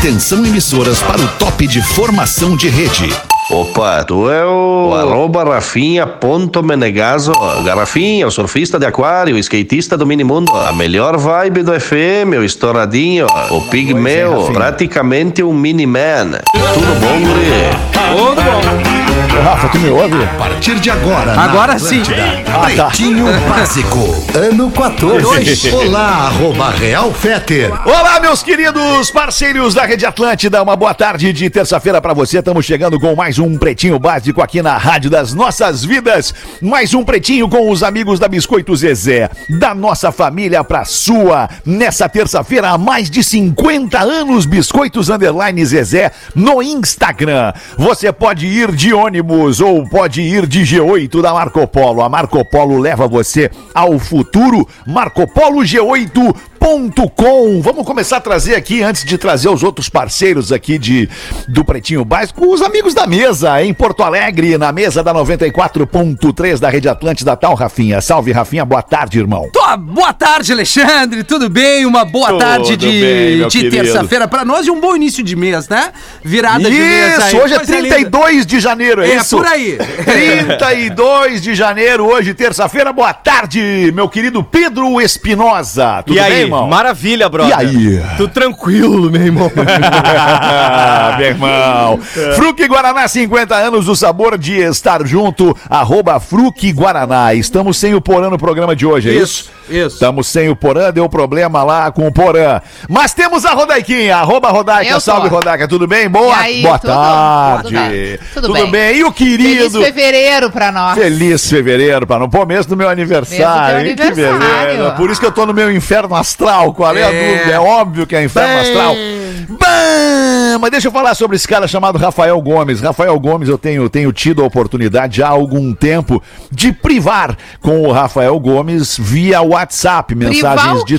Atenção emissoras para o top de formação de rede. Opa, tu é o arroba rafinha.menegaso. Garrafinha, o surfista de aquário, o skatista do minimundo. A melhor vibe do FM, o estouradinho, o pigmeu, praticamente um mini-man. Tudo bom, guri? Tudo bom. Rafa, tu me ouve? A partir de agora, Agora sim. Ah, tá. Pretinho Básico, ano 14. Olá, arroba Real Feter. Olá, meus queridos parceiros da Rede Atlântida. Uma boa tarde de terça-feira pra você. Estamos chegando com mais um Pretinho Básico aqui na Rádio das Nossas Vidas. Mais um Pretinho com os amigos da Biscoito Zezé. Da nossa família pra sua. Nessa terça-feira, há mais de 50 anos, Biscoitos Underline Zezé no Instagram. Você pode ir de ônibus ou pode ir de G8 da Marco Polo. A Marco Polo leva você ao futuro. Marco Polo G8 com. Vamos começar a trazer aqui, antes de trazer os outros parceiros aqui de, do Pretinho Básico, os amigos da mesa em Porto Alegre, na mesa da 94.3 da Rede Atlântida, tal, Rafinha. Salve, Rafinha, boa tarde, irmão. Tô- boa tarde, Alexandre. Tudo bem? Uma boa Tudo tarde de, de terça-feira pra nós e um bom início de mês, né? Virada de mês. Isso, hoje é coisa linda. 32 de janeiro, é, É, isso? por aí. 32 de janeiro, hoje, terça-feira. Boa tarde, meu querido Pedro Espinosa. Tudo e aí, bem, irmão? maravilha, brother. E aí? Tudo tranquilo, meu irmão. Ah, meu irmão. Fruque Guaraná, 50 anos, o sabor de estar junto. Arroba Fruque Guaraná. Estamos sem o Porã no programa de hoje, é isso? Isso. Estamos sem o Porã, deu problema lá com o Porã. Mas temos a Rodaiquinha, arroba Rodaica. Eu tô. Salve, Rodaica, tudo bem? Boa, aí, boa tudo? tarde. Tudo bem. Tudo, Tudo bem. bem. E o Feliz querido... fevereiro pra nós. Feliz fevereiro, para não pôr mês do meu aniversário. Do hein? Que beleza. Por isso que eu tô no meu inferno astral. Qual é, a É. dúvida? É óbvio que é inferno astral. Bam! Mas deixa eu falar sobre esse cara chamado Rafael Gomes. Rafael Gomes, eu tenho, tenho tido a oportunidade há algum tempo de privar com o Rafael Gomes via WhatsApp, mensagens Privar o de?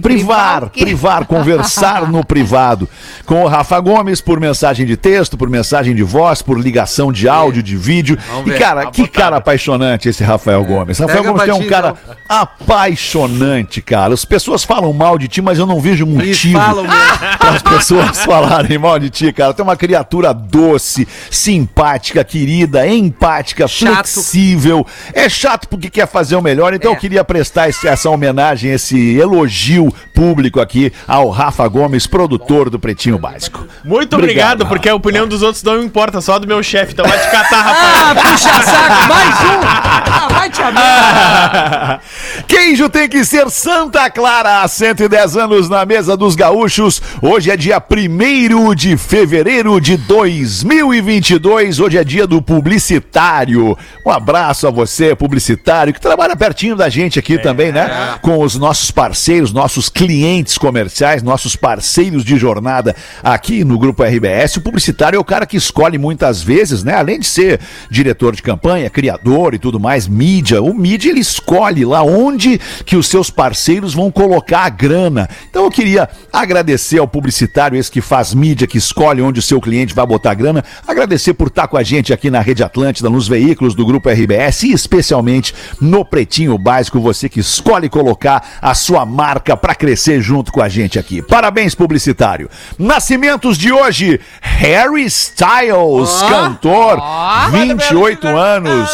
Privar, quê? privar, conversar no privado com o Rafa Gomes por mensagem de texto, por mensagem de voz, por ligação de áudio, de vídeo. E ver. cara, que cara apaixonante esse Rafael Gomes. Rafael Gomes é um cara apaixonante, cara. As pessoas falam mal de ti, mas eu não vejo motivo para as pessoas falarem mal de ti, cara. Tu é uma criatura doce, simpática, querida, empática, Chato. flexível. É chato porque quer fazer o melhor, então É. eu queria prestar esse- essa homenagem, esse elogio público aqui ao Rafa Gomes, produtor do Pretinho Básico. Muito Obrigado, obrigado, porque a opinião dos outros não importa, só a do meu chefe. Então vai te catar, rapaz. Ah, puxa saco, mais um. Queijo tem que ser Santa Clara, há 110 anos na mesa dos gaúchos. Hoje é dia 1 de fevereiro de 2022. Hoje é dia do publicitário. Um abraço a você, publicitário, que trabalha pertinho da gente aqui também, né? Com os nossos parceiros, nossos clientes comerciais, nossos parceiros de jornada aqui no Grupo RBS. O publicitário é o cara que escolhe muitas vezes, né? Além de ser diretor de campanha, criador e tudo mais, mídia. O mídia ele escolhe lá onde que os seus parceiros vão colocar a grana. Então eu queria agradecer ao publicitário, esse que faz mídia, que escolhe onde o seu cliente vai botar a grana. Agradecer por estar com a gente aqui na Rede Atlântida, nos veículos do Grupo RBS e especialmente no Pretinho Básico, você que escolhe colocar a sua marca para crescer junto com a gente aqui. Parabéns, publicitário. Nascimentos de hoje, Harry Styles, cantor, ó. 28 anos.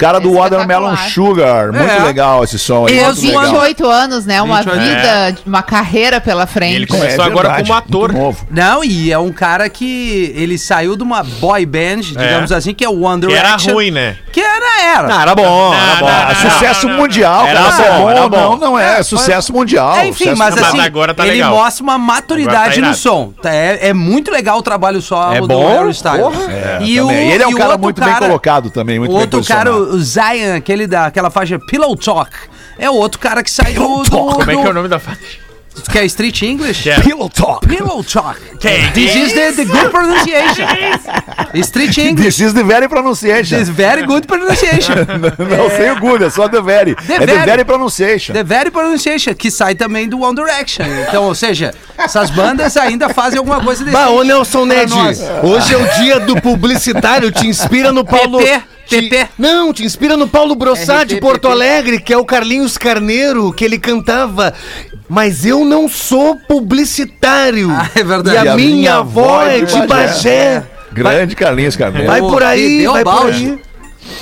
Cara do Watermelon Espetacular. Sugar. Muito É. legal esse som aí. Eu muito legal. 28 anos, né? Uma 28 vida, uma carreira pela frente. Ele começou agora como ator. É novo. Não, e é um cara que ele saiu de uma boy band, digamos assim, que é o One Que era ruim, né? Que era, era. Não, era bom, era bom. Ah, sucesso mundial, Era cara. É bom, era bom. não, não é. sucesso mundial. É, enfim, sucesso mas Mas assim, agora tá ele legal. mostra uma maturidade Agora tá no som. Tá, É, é muito legal o trabalho solo É do bom? Harry Styles. Porra. É, e, o, ele é um e cara muito bem colocado também, muito outro cara, o Zion, aquele daquela faixa Pillow Talk, é o outro cara que sai do, do. Como é que é o nome da faixa? Que é Street English? É. Pillow Talk. Pillow Talk. Que This is the, the good pronunciation. Street English. This is the very pronunciation. This very good pronunciation. Não sei o good, é só the very. The é the very. very pronunciation. The very pronunciation, que sai também do One Direction. Então, ou seja, essas bandas ainda fazem alguma coisa desse Bah, ô Nelson Ned, hoje é o dia do publicitário, te inspira no Paulo... PP, te-. Não, te inspira no Paulo Brossat de Porto. Alegre, que é o Carlinhos Carneiro, que ele cantava... Mas eu não sou publicitário. Ah, é verdade. E a, E a minha, minha avó é de Bagé. Grande Carlinhos Carneiro. Vai por aí, vai por aí.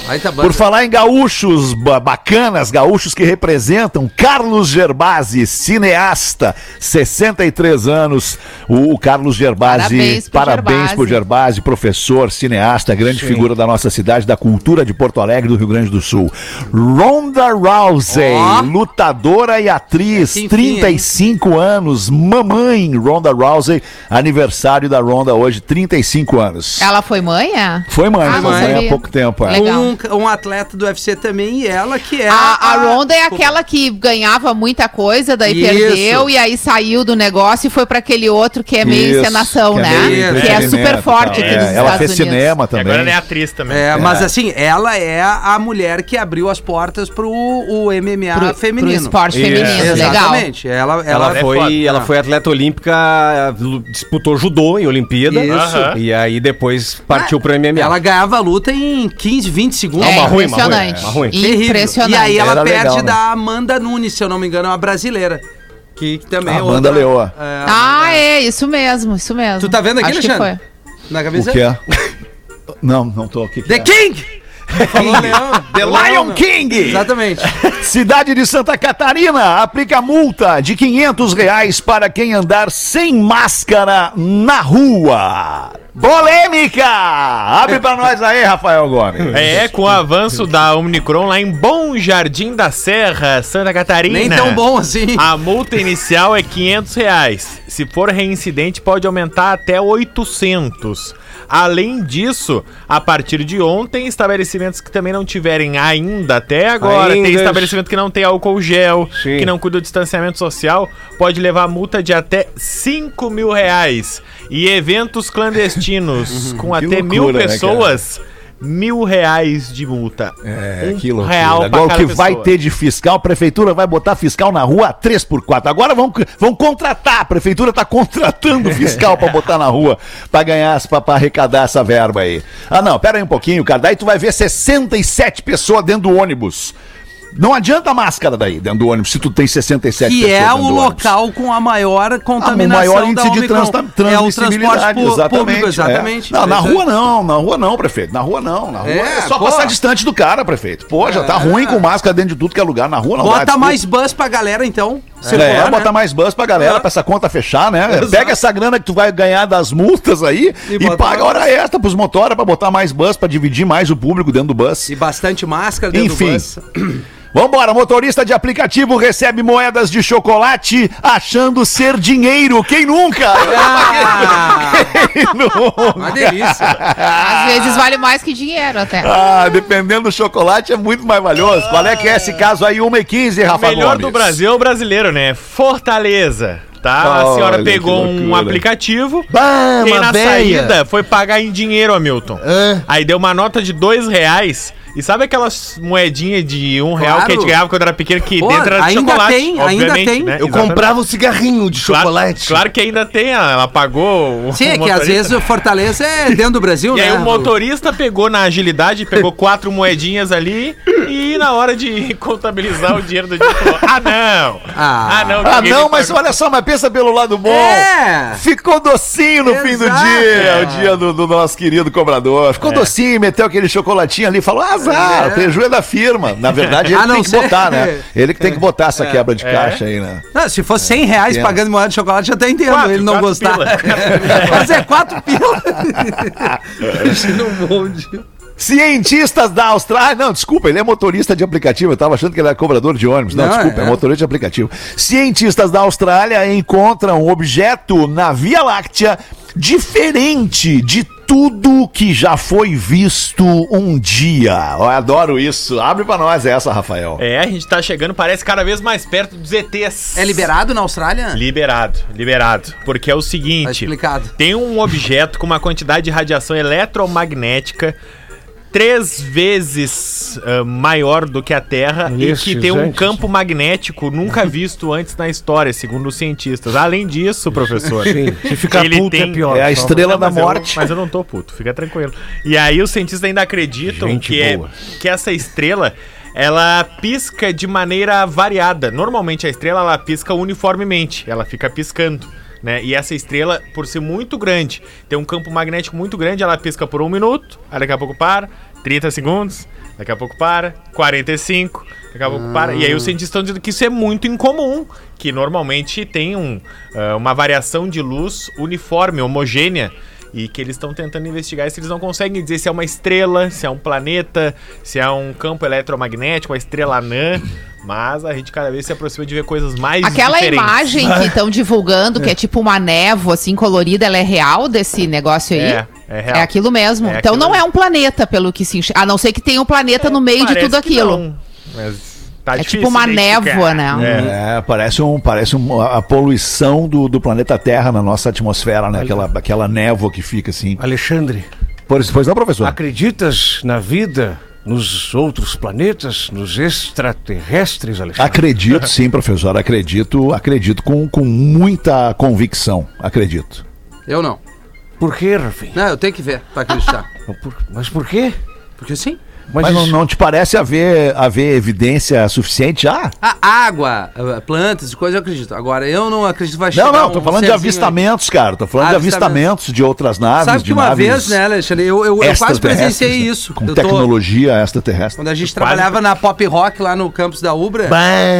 Aí tá Por falar em gaúchos ba- bacanas, gaúchos que representam, Carlos Gerbasi, cineasta, 63 anos. O, Carlos Gerbasi, Parabéns pro parabéns Gerbasi. pro Gerbasi, professor, cineasta, grande figura da nossa cidade, da cultura de Porto Alegre, do Rio Grande do Sul. Ronda Rousey, Ó. lutadora e atriz, Enfim, 35 anos, mamãe Ronda Rousey, aniversário da Ronda hoje, 35 anos. Ela foi mãe, é? Foi mãe, Ah, foi mãe há pouco tempo. é. Legal. Um, um atleta do UFC também e ela que é. A, a Ronda é aquela que ganhava muita coisa, daí Isso. perdeu, e aí saiu do negócio e foi pra aquele outro que é meio Isso, encenação, que é né? meio que é super e forte aqui É, nos Ela Estados fez Unidos. cinema E também. agora ela é atriz também. É, mas assim, ela é a mulher que abriu as portas pro o MMA Pro, feminino. pro esporte Isso. feminino, legal. Exatamente. Ela, ela, Ela, é foi, ela foi atleta olímpica, disputou judô em Olimpíada. Isso. E aí depois partiu pro MMA. ela ganhava a luta em 15, 20 segundos. É uma ruim, impressionante. uma ruim. Impressionante. E aí ela Era perde legal, né? da Amanda Nunes, se eu não me engano, é uma brasileira. Que, que também é Amanda outra. Leoa. É, Ah, é, isso mesmo, isso mesmo. Tu tá vendo aqui, Acho Alexandre? foi. Na O camisa? que é? Não, não tô aqui. The King! Falou Leão. The Lion King! Exatamente. Cidade de Santa Catarina aplica multa de 500 reais para quem andar sem máscara na rua. Polêmica! Abre pra nós aí, Rafael Gomes. É, com o avanço da Omnicron lá em Bom Jardim da Serra, Santa Catarina. Nem tão bom assim. A multa inicial é 500 reais. Se for reincidente, pode aumentar até 800. Além disso, a partir de ontem, estabelecimentos que também não tiverem ainda até agora, tem Ainda. estabelecimento que não tem álcool gel, Sim. que não cuida do distanciamento social, pode levar multa de até 5 mil reais. E eventos clandestinos com até mil loucura, né, pessoas, mil reais de multa. É, Um que loucura. real Agora o que vai pessoa. ter de fiscal, a prefeitura vai botar fiscal na rua a 3x4. Agora vão, vão contratar, a prefeitura tá contratando fiscal pra botar na rua, pra ganhar, pra arrecadar essa verba aí. Ah não, pera aí um pouquinho, cara, daí tu vai ver 67 pessoas dentro do ônibus. Não adianta máscara daí, dentro do ônibus, se tu tem 67 Que pessoas é dentro o do ônibus. local com a maior Ah, contaminação o maior índice da de trans, É o transporte exatamente. público, é. exatamente. Não, na Isso rua não, na rua não, prefeito. Na rua não, na rua é, É, só pô. passar distante do cara, prefeito. Pô, já tá ruim com máscara dentro de tudo que é lugar. Na rua não dá, Bota desculpa. mais bus pra galera, então. É, circular, bota né? mais bus pra galera, É. pra essa conta fechar, né? Exato. Pega essa grana que tu vai ganhar das multas aí E e, paga hora extra pros motora pra botar mais bus, pra dividir mais o público dentro do bus. E bastante máscara dentro Enfim. do bus. Vambora, motorista de aplicativo recebe moedas de chocolate achando ser dinheiro. Quem nunca? Ah, Quem nunca? uma delícia. Às vezes vale mais que dinheiro até. Ah, dependendo do chocolate é muito mais valioso. Qual é que é esse caso aí? 1 e 15, O Rafa melhor Gomes. do Brasil é o brasileiro, né? Fortaleza. Tá? a Olha, senhora pegou um aplicativo Bah, e na véia. saída foi pagar em dinheiro, Hamilton. Ah. Aí deu uma nota de dois reais. E sabe aquelas moedinhas de um real Claro. que a gente ganhava quando era pequeno, que Pô, dentro era de ainda chocolate? tem, ainda tem. né? Eu Exatamente. comprava um cigarrinho de Claro- chocolate. Claro, que ainda tem, ela pagou o Sim, é que às vezes o Fortaleza é dentro do Brasil, E né? aí o motorista pegou na agilidade, pegou quatro moedinhas ali e na hora de contabilizar o dinheiro do dia falou, ah não, Ah. ah não. Ah, não, mas pagou." olha só, mas pensa pelo lado bom. É. Ficou docinho no fim do Exato. dia, o dia do, do nosso querido cobrador. Ficou docinho, meteu aquele chocolatinho ali, falou: azar, É. o preju é da firma. Na verdade, ele A não tem que ser- botar, né? Ele que tem que botar essa quebra de É. caixa aí, né? Não, se fosse 100 reais Entendo. pagando moeda de chocolate, eu até entendo Quatro, ele não gostar. pila. Mas é quatro pila. Imagina um monte. Cientistas da Austrália. Não, desculpa, ele é motorista de aplicativo. Eu tava achando que ele era cobrador de ônibus. Não, Não, desculpa, é. é. motorista de aplicativo. Cientistas da Austrália encontram um objeto na Via Láctea diferente de tudo que já foi visto um dia. Eu adoro isso. Abre pra nós essa, Rafael. É, a gente tá chegando, parece cada vez mais perto dos ETs. É liberado na Austrália? Liberado, liberado. Porque é o Tá seguinte: explicado. tem um objeto com uma quantidade de radiação eletromagnética três vezes ah, maior do que a Terra e Isso, que tem um gente. campo magnético nunca visto antes na história, segundo os cientistas. Além disso, professor, Sim, se ficar ele puto é tem- pior. É a estrela Não, da mas eu- morte. mas eu não tô puto, fica tranquilo. E aí os cientistas ainda acreditam Gente que, é, que essa estrela ela pisca de maneira variada. Normalmente a estrela ela pisca uniformemente, ela fica piscando. Né? E essa estrela, por ser muito grande, tem um campo magnético muito grande, ela pisca por um minuto, aí daqui a pouco para, 30 segundos, daqui a pouco para, 45, daqui a pouco para. E aí os cientistas estão dizendo que isso é muito incomum, que normalmente tem um, ah, uma variação de luz uniforme, homogênea. E que eles estão tentando investigar se eles não conseguem dizer se é uma estrela, se é um planeta, se é um campo eletromagnético, uma estrela anã. Mas a gente cada vez se aproxima de ver coisas mais Aquela diferentes. imagem que estão divulgando, que é tipo uma névoa assim colorida, ela é real desse negócio aí? É, é real. É aquilo mesmo. É então aquilo não é um planeta, pelo que se enxerga. A não ser que tenha um planeta no meio de tudo que aquilo. não, mas tá É difícil tipo uma névoa, né? É. É, parece, um, parece um, a poluição do, do planeta Terra na nossa atmosfera, né? Aquela, aquela névoa que fica assim. Alexandre, Pois, pois não, professor? acreditas na vida nos outros planetas, nos extraterrestres, Alexandre? Acredito, sim, professor. Acredito, acredito com, com muita convicção. Acredito. Eu não. Por quê, Rafinha? Não, eu tenho que ver pra acreditar. Por- mas por quê? Porque sim. Mas, não, isso- não te parece haver, haver evidência suficiente já? A água, eh, plantas e coisas eu acredito. Agora, eu não acredito que vai chegar Não, não, tô um falando de avistamentos, cara. Tô falando Ah, de avistamentos. de outras naves. Sabe que de uma vez, né, Alexandre, eu, eu, eu quase presenciei né? isso. Com Eu tô- tecnologia extraterrestre. quando a gente Quase- trabalhava na Pop Rock lá no campus da Ubra,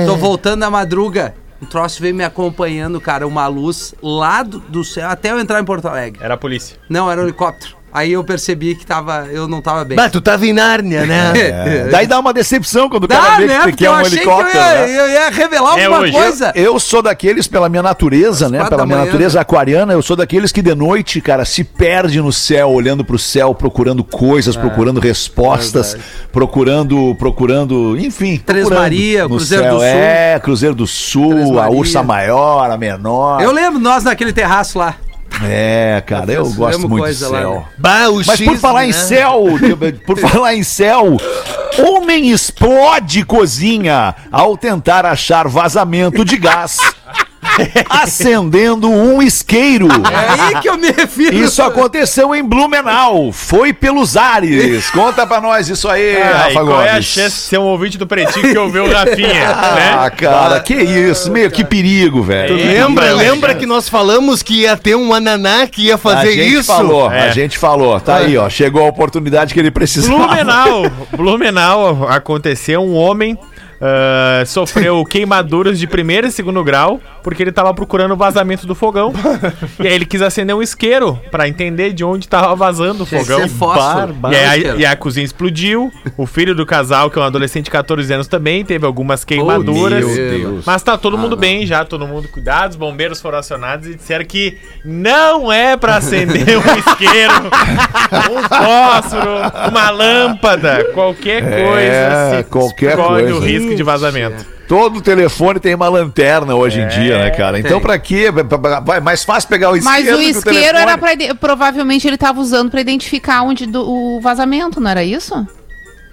tô voltando da madruga. O troço veio me acompanhando, cara, uma luz lá do, do céu, até eu entrar em Porto Alegre. Era a polícia. Não, era um helicóptero. Aí eu percebi que tava, eu não tava bem. Bah, tu tava em Nárnia, né? É, daí dá uma decepção quando o cara Dá, vê né? que, que Porque é eu um achei que eu helicóptero. ia, né? eu ia revelar É alguma hoje. coisa. Eu sou daqueles, pela minha natureza, né? quatro Pela minha manhã, natureza né? aquariana, eu sou daqueles que de noite, cara, se perde no céu, olhando pro céu, procurando coisas, procurando respostas, É, procurando, procurando, enfim. Três procurando Maria, no Cruzeiro céu. do Sul. É, Cruzeiro do Sul, Três a Maria. Ursa Maior, a Menor. Eu lembro nós naquele terraço lá. É, cara, eu Nós gosto muito de coisa lá, céu. né? Bah, Mas por cisne, falar em né? céu, por falar em céu, homem explode cozinha ao tentar achar vazamento de gás, acendendo um isqueiro. É aí que eu me refiro. Isso aconteceu em Blumenau, foi pelos ares. Conta pra nós isso aí, Ah, e Rafa qual é a Gomes. chance de ser um ouvinte do Pretinho que ouviu o Rafinha, Ah, né? cara, que isso, meio que perigo, velho. Tu Que lembra, lembra que nós falamos que ia ter um ananá que ia A fazer gente isso? falou, a É. gente falou. Tá aí, ó, chegou a oportunidade que ele precisava. Blumenau, Blumenau aconteceu um homem ah, sofreu queimaduras de primeiro e segundo grau porque ele tava procurando o vazamento do fogão. e aí ele quis acender um isqueiro pra entender de onde tava vazando o fogão. E aí, a, e a cozinha explodiu. O filho do casal, que é um adolescente de 14 anos também, teve algumas queimaduras. meu Deus. Mas tá todo mundo bem já, todo mundo cuidado. Os bombeiros foram acionados e disseram que não é pra acender um isqueiro, um fósforo, uma lâmpada, qualquer coisa. se qualquer coisa. o risco de vazamento. Todo telefone tem uma lanterna hoje em dia, né, cara? Então pra quê? É mais fácil pegar o isqueiro Mas o que isqueiro telefone. era pra. ide- Provavelmente ele tava usando pra identificar onde do, o vazamento, não era isso?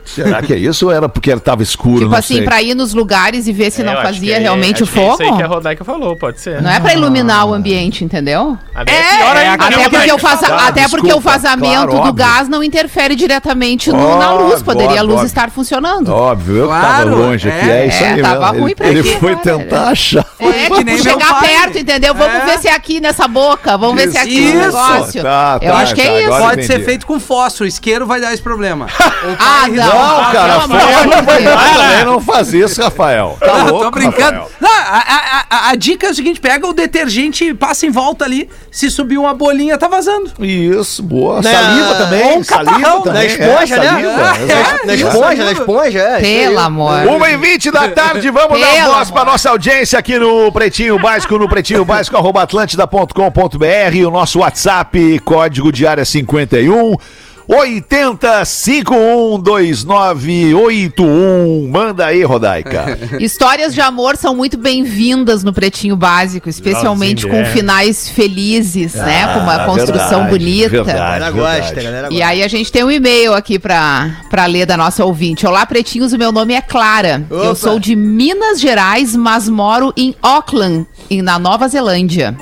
Será que é isso ou era porque ele tava escuro? tipo não assim, pra ir nos lugares e ver se É, não eu fazia é- realmente o que é fogo? Isso aí que a Rodaica falou, pode ser. Não é pra iluminar o ambiente, entendeu? Até é né, Até porque, o, faza- Ah, até porque o desculpa, vazamento claro, do óbvio. gás não interfere diretamente no- na luz. Poderia a óbvio, luz óbvio. estar funcionando. Óbvio, eu Claro, tava longe aqui. é, É, isso é, aí tava mesmo. ruim ele, pra ele ti foi tentar né? achar. É, que vamos nem chegar perto, entendeu? Vamos É. ver se é aqui nessa boca. Vamos ver se é aqui Isso. no negócio. Tá, Eu tá, acho que tá, é isso. agora Pode ser feito com fósforo. Isqueiro vai dar esse problema. Ah, não. Não, Ah, cara, de não faz isso, Rafael. Tá Não, louco, tô brincando. Não, a, a- a- a dica é o seguinte: pega o detergente, passa em volta ali. Se subir uma bolinha, tá vazando. Isso, boa. Na- Saliva também, um saliva catarrão, também. Na esponja, é, né? saliva, Na- exato. Na esponja, na esponja, é. Pelo amor. Uma e vinte da tarde, vamos dar voz para amor. nossa audiência aqui no Pretinho Básico, no Pretinho Básico, arroba atlântida.com.br, o nosso WhatsApp, código de área 51. 80 51 2981. Manda aí, Rodaica. Histórias de amor são muito bem-vindas no Pretinho Básico, especialmente Sim, com é. finais felizes, né? Com uma construção Ah, verdade, bonita. verdade. A galera gosta, a verdade. galera E gosta. aí a gente tem um e-mail aqui pra, pra ler da nossa ouvinte. Olá, pretinhos, o meu nome é Clara. Eu Opa. sou de Minas Gerais, mas moro em Auckland, na Nova Zelândia.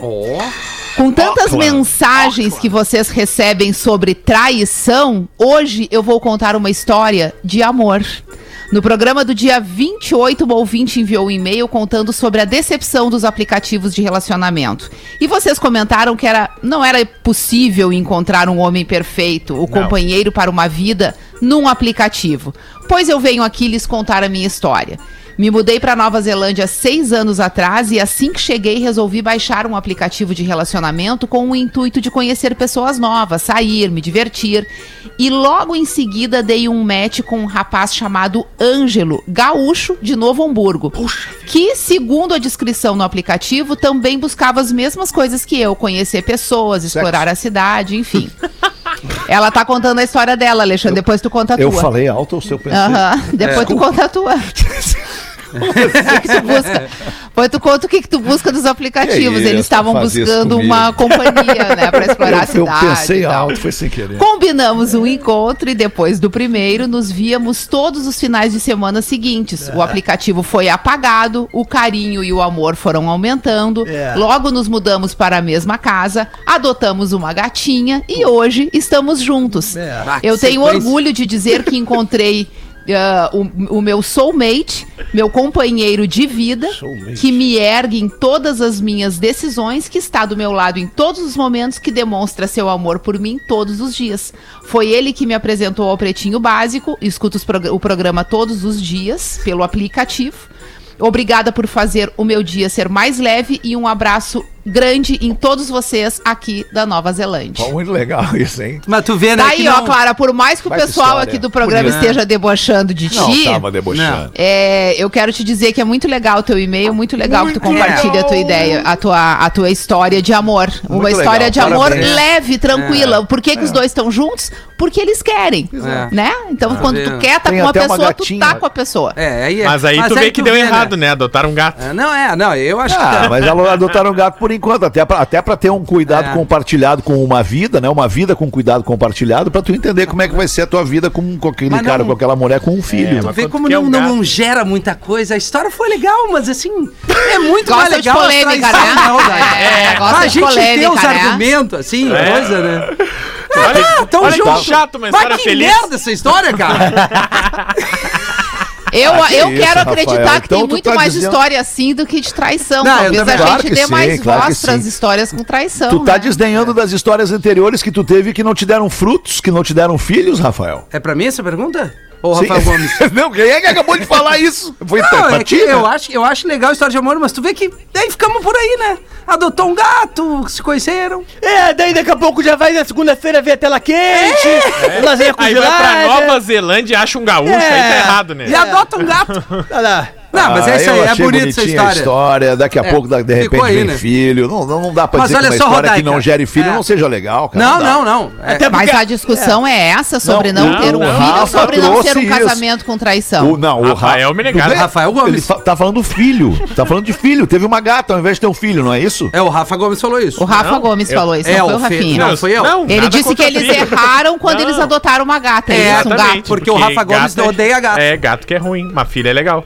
Com tantas mensagens que vocês recebem sobre traição, hoje eu vou contar uma história de amor. No programa do dia 28, o ouvinte enviou um e-mail contando sobre a decepção dos aplicativos de relacionamento. E vocês comentaram que era, não era possível encontrar um homem perfeito, o companheiro para uma vida, num aplicativo. Pois eu venho aqui lhes contar a minha história. Me mudei para Nova Zelândia seis anos atrás e assim que cheguei resolvi baixar um aplicativo de relacionamento com o intuito de conhecer pessoas novas, sair, me divertir. E logo em seguida dei um match com um rapaz chamado Ângelo, gaúcho de Novo Hamburgo, que, segundo a descrição no aplicativo, também buscava as mesmas coisas que eu, conhecer pessoas, explorar a cidade, enfim. Ela tá contando a história dela, Alexandre. Depois tu conta a tua. Eu falei alto ou seu? Aham. Depois tu conta a tua. O que tu busca? Depois tu conta o que, que tu busca dos aplicativos. Eles estavam buscando uma companhia, né? Pra explorar a Eu, eu cidade. pensei e tal. alto, foi sem querer. Combinamos um encontro e depois do primeiro nos víamos todos os finais de semana seguintes. O aplicativo foi apagado, o carinho e o amor foram aumentando. Logo nos mudamos para a mesma casa, adotamos uma gatinha e hoje estamos juntos. Ah, Eu que tenho sequência. orgulho de dizer que encontrei ah, o, o meu soulmate, meu companheiro de vida, Soulmate. que me ergue em todas as minhas decisões, que está do meu lado em todos os momentos, que demonstra seu amor por mim todos os dias. Foi ele que me apresentou ao Pretinho Básico, escuto prog- o programa todos os dias pelo aplicativo. Obrigada por fazer o meu dia ser mais leve e um abraço grande em todos vocês aqui da Nova Zelândia. Pô, muito legal isso, hein? Mas tu vê, né? Tá que aí, ó, não- Clara, por mais que o Baita pessoal história. aqui do programa esteja debochando de Não, ti, tava debochando. é, eu quero te dizer que é muito legal o teu e-mail, muito legal que tu compartilha a tua ideia, a tua, a tua história de amor. Uma Muito história legal, de amor parabéns. leve, tranquila. Por que, que os dois estão juntos? Porque eles querem, É. né? Então, quando tu quer tá Tem com uma até uma pessoa, tu tá com a pessoa. É, aí é- Mas aí tu vê que deu errado, né? Adotaram um gato. É, Não, é, não, eu acho que Ah, tá. mas ela adotaram um gato por enquanto, até pra, até pra ter um cuidado É. compartilhado com uma vida, né? Uma vida com cuidado compartilhado, pra tu entender como é que vai ser a tua vida com, com aquele Mas não- cara, com aquela mulher, com um filho. É, Tu mas vê como não, um não, não gera muita coisa. A história foi legal, mas assim, é muito Gosta mais legal. polêmica, né? não. É, gosta a de gente polêmica, tem os né? argumentos, assim, É. coisa, né? Olha, Ah, tão olha chato, Mas que merda essa história, cara. Eu, Ah, que eu isso, quero Rafael. acreditar que Então tem muito tá mais dizendo- história assim do que de traição. Não, eu Talvez a também- gente Claro que dê sim, mais claro voz pras sim. histórias com traição. Tu tá né? desdenhando das histórias anteriores que tu teve que não te deram frutos, que não te deram filhos, Rafael? É pra mim essa pergunta? Ou Sim. Rafael Gomes? não, quem é que acabou de falar isso? Foi Não, é que eu acho, eu acho legal a história de amor, mas tu vê que daí ficamos por aí, né? Adotou um gato, se conheceram. É, daí daqui a pouco já vai na segunda-feira ver a tela quente, lasanha Aí vai pra. Nova Zelândia e acha um gaúcho, aí tá É. errado, né? E adota um gato. Olha lá. Não, mas é isso Ah, aí, eu é bonita essa história. história. Daqui a É, pouco, de repente, aí, vem né? filho. Não, não, não dá pra Mas dizer que uma só, história que Rodaica. não gere filho É. não seja legal, cara. Não, dá. não, não. É, Até Mas porque- a discussão é essa sobre Não, não, ter um não, filho sobre não ter um trouxe isso. casamento com traição. O, não, o Rafael bem? Rafael Gomes. Ele fa- tá falando do filho. Tá falando de filho. Teve uma gata ao invés de ter um filho, não é isso? É, o Rafa Gomes falou isso. O Rafa Não, Gomes falou isso, é, não foi o Rafinha. não, foi eu. Não, Ele disse que eles erraram quando Não. eles adotaram uma gata. É, É, isso, um gato. porque o Rafa Gomes é- odeia gato. É, gato que é ruim. Uma filha é legal.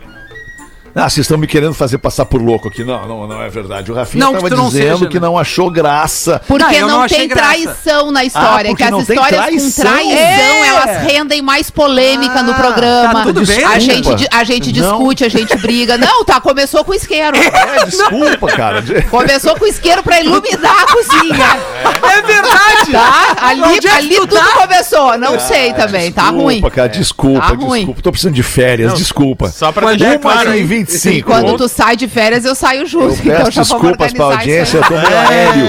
Ah, vocês estão me querendo fazer passar por louco aqui. Não, não, não é verdade. O Rafinha Não, que tava tu não dizendo seja, que não achou graça. Porque Não, não, não tem graça. traição na história. Ah, que as não tem histórias traição? com traição, É. elas rendem mais polêmica no Ah, programa. tá tudo bem, a gente, a gente Não. discute, a gente briga. Não, tá, começou com isqueiro. É, desculpa, cara. Começou com isqueiro pra iluminar a cozinha. É verdade. Tá? Ali, é ali tu tudo tá? começou. Não sei também, tá ruim. Desculpa, cara. Desculpa, Tá ruim. desculpa. Tô precisando de férias, desculpa. Só pra deixar é claro. 25. Quando tu sai de férias, eu saio junto. Eu então peço desculpas pra audiência, eu tô meio aéreo.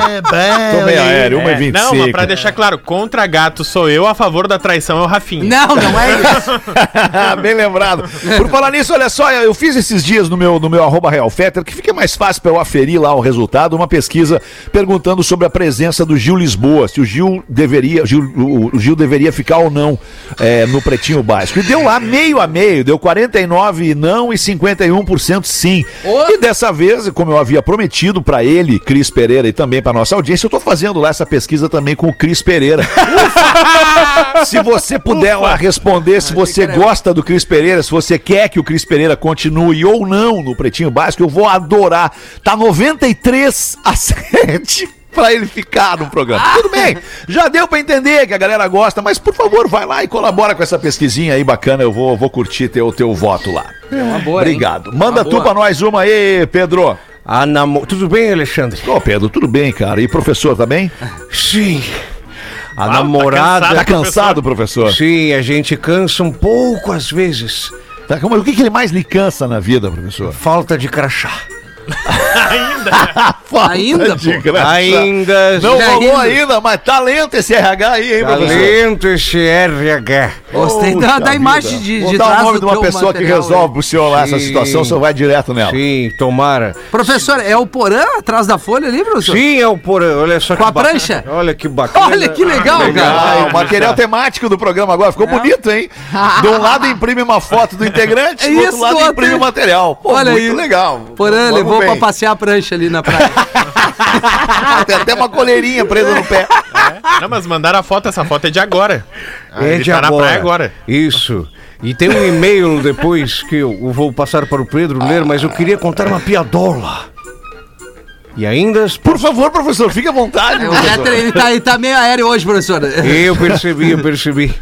Tô meio aéreo, 1 e É, 25. não, mas pra deixar claro, contra gato sou eu, a favor da traição é o Rafinha. Não, não é isso. Bem lembrado. Por falar nisso, olha só, eu fiz esses dias no meu, no meu arroba realfetter, que fica mais fácil pra eu aferir lá o resultado, uma pesquisa perguntando sobre a presença do Gil Lisboa, se o Gil deveria, Gil- o, o Gil deveria ficar ou não é, no Pretinho Básico. E deu lá meio a meio, deu 49 não e 51% sim. Ô. E dessa vez, como eu havia prometido pra ele, Cris Pereira, e também pra nossa audiência, eu tô fazendo lá essa pesquisa também com o Cris Pereira. se você puder lá responder se você era eu. gosta do Cris Pereira, se você quer que o Cris Pereira continue ou não no Pretinho Básico, eu vou adorar. Tá 93 a 7. Pra ele ficar no programa. Tudo bem, já deu pra entender que a galera gosta, mas por favor, vai lá e colabora com essa pesquisinha aí bacana. Eu vou, vou curtir teu, teu voto lá. É uma boa, hein? Obrigado. Manda Uma tu boa. pra nós uma aí, Pedro. A namo... Tudo bem, Alexandre? Ô, Pedro, tudo bem, cara? E professor também? Sim. A tá namorada. Tá cansado, professor? Sim, a gente cansa um pouco às vezes. Tá, calma, o que, que ele mais lhe cansa na vida, professor? Falta de crachá. Ainda, de pô? graça. Ainda. Não rolou ainda. ainda, mas talento esse RH aí, hein, professor? Talento esse RH. Gostei da, da imagem de, Vou de dar o trás nome do de uma pessoa que resolve pro senhor lá essa situação, o senhor vai direto nela. Sim, tomara. Professor, é o Porã atrás da folha ali, professor? Sim, é o porão. Olha só Com a prancha? Olha que bacana. Olha que legal, cara. Ah, o material temático do programa agora ficou bonito, hein? De um lado imprime uma foto do integrante, É do outro lado imprime o material. Pô, Olha muito aí. legal. Porã levou pra passear a prancha ali na praia. Tem até uma coleirinha presa no pé. É. Não, mas mandaram a foto, essa foto é de agora. Ah, É ele de tá na agora. praia agora. Isso. E tem um e-mail depois que eu vou passar para o Pedro ler, mas eu queria contar uma piadola. E ainda. Por favor, professor, fique à vontade. professor. Ele tá, ele tá meio aéreo hoje, professor. Eu percebi, eu percebi.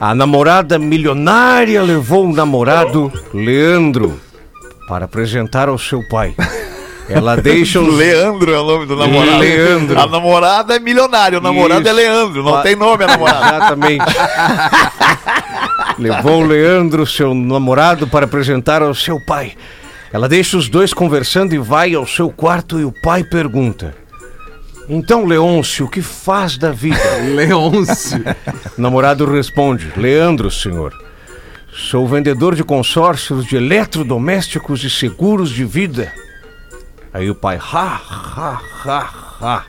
A namorada milionária levou o namorado, Leandro, para apresentar ao seu pai. Ela deixa os. Leandro é o nome do namorado. Leandro. A namorada é milionário, o namorado Isso. é Leandro, não Ah. tem nome a namorada. Exatamente. Levou o Leandro, seu namorado, para apresentar ao seu pai. Ela deixa os dois conversando e vai ao seu quarto e o pai pergunta: Então, Leôncio, o que faz da vida? Leôncio. O namorado responde: Leandro, senhor. Sou vendedor de consórcios de eletrodomésticos e seguros de vida. Aí o pai, ha, ha, ha, ha.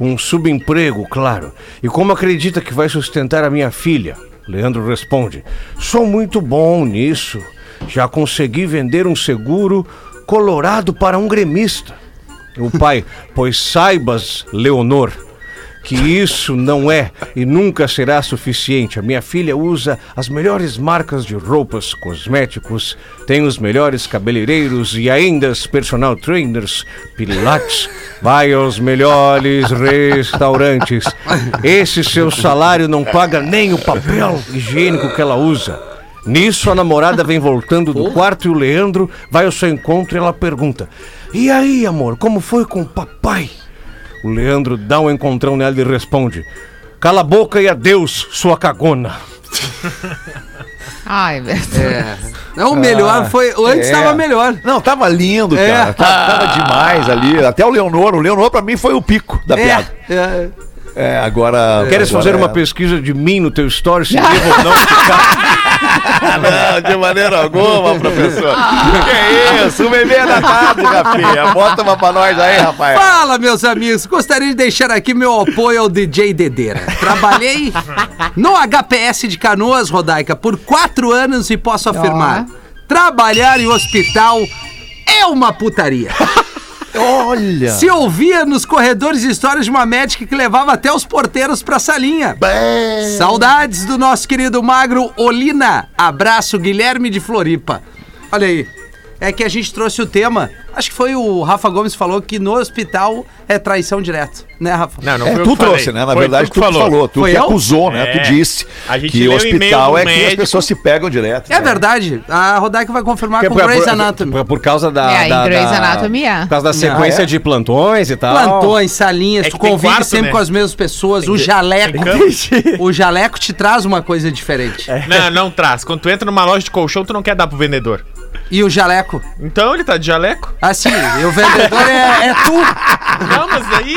Um subemprego, claro. E como acredita que vai sustentar a minha filha? Leandro responde: Sou muito bom nisso. Já consegui vender um seguro colorado para um gremista. O pai, pois saibas, Leonor, que isso não é e nunca será suficiente. A minha filha usa as melhores marcas de roupas, cosméticos, tem os melhores cabeleireiros e ainda personal trainers, pilates, vai aos melhores restaurantes. Esse seu salário não paga nem o papel higiênico que ela usa. Nisso a namorada vem voltando do quarto e o Leandro vai ao seu encontro e ela pergunta: E aí, amor, como foi com o papai? O Leandro dá um encontrão nela e responde: Cala a boca e adeus, sua cagona. Ai, velho. É. Não, o melhor foi. O antes é. tava melhor. Não, tava lindo, É. cara. Tava, tava demais ali. Até o Leonor. O Leonor, pra mim, foi o pico da piada. É, é. É, agora. Queres agora fazer uma é- pesquisa de mim no teu story se devo ou não ficar? Não, de maneira alguma, professor. que isso? Uma e meia da tarde, Rafinha. Bota uma pra nós aí, rapaz. Fala, meus amigos. Gostaria de deixar aqui meu apoio ao DJ Dedeira. Trabalhei no HPS de Canoas, Rodaica, por quatro anos e posso afirmar: trabalhar em hospital é uma putaria. Olha. Se ouvia nos corredores histórias de uma médica que levava até os porteiros pra salinha. Saudades do nosso querido magro Olina. Abraço, Guilherme de Floripa. Olha aí. É que a gente trouxe o tema. Acho que foi o Rafa Gomes que falou que no hospital é traição direto. Né, Rafa? Não, não É, tu que falei. trouxe, né? Na Foi verdade, tu, que que falou. Tu Foi que eu? acusou, né? É. Tu disse A gente que o hospital é que as pessoas se pegam direto. É verdade. A Rodaica vai confirmar Que é com por- Grey's Anatomy. Por, por causa da. É, em da, Grey's Anatomy é. Por causa da sequência Ah, é? de plantões e tal. Plantões, salinhas, É tu tem convive quarto, sempre né? com as mesmas pessoas. O que- jaleco. tem O jaleco te traz uma coisa diferente. Não, não traz. Quando tu entra numa loja de colchão, tu não quer dar pro vendedor. E o jaleco? Então ele tá de jaleco? Assim, e o vendedor é, é tu. Não, mas daí.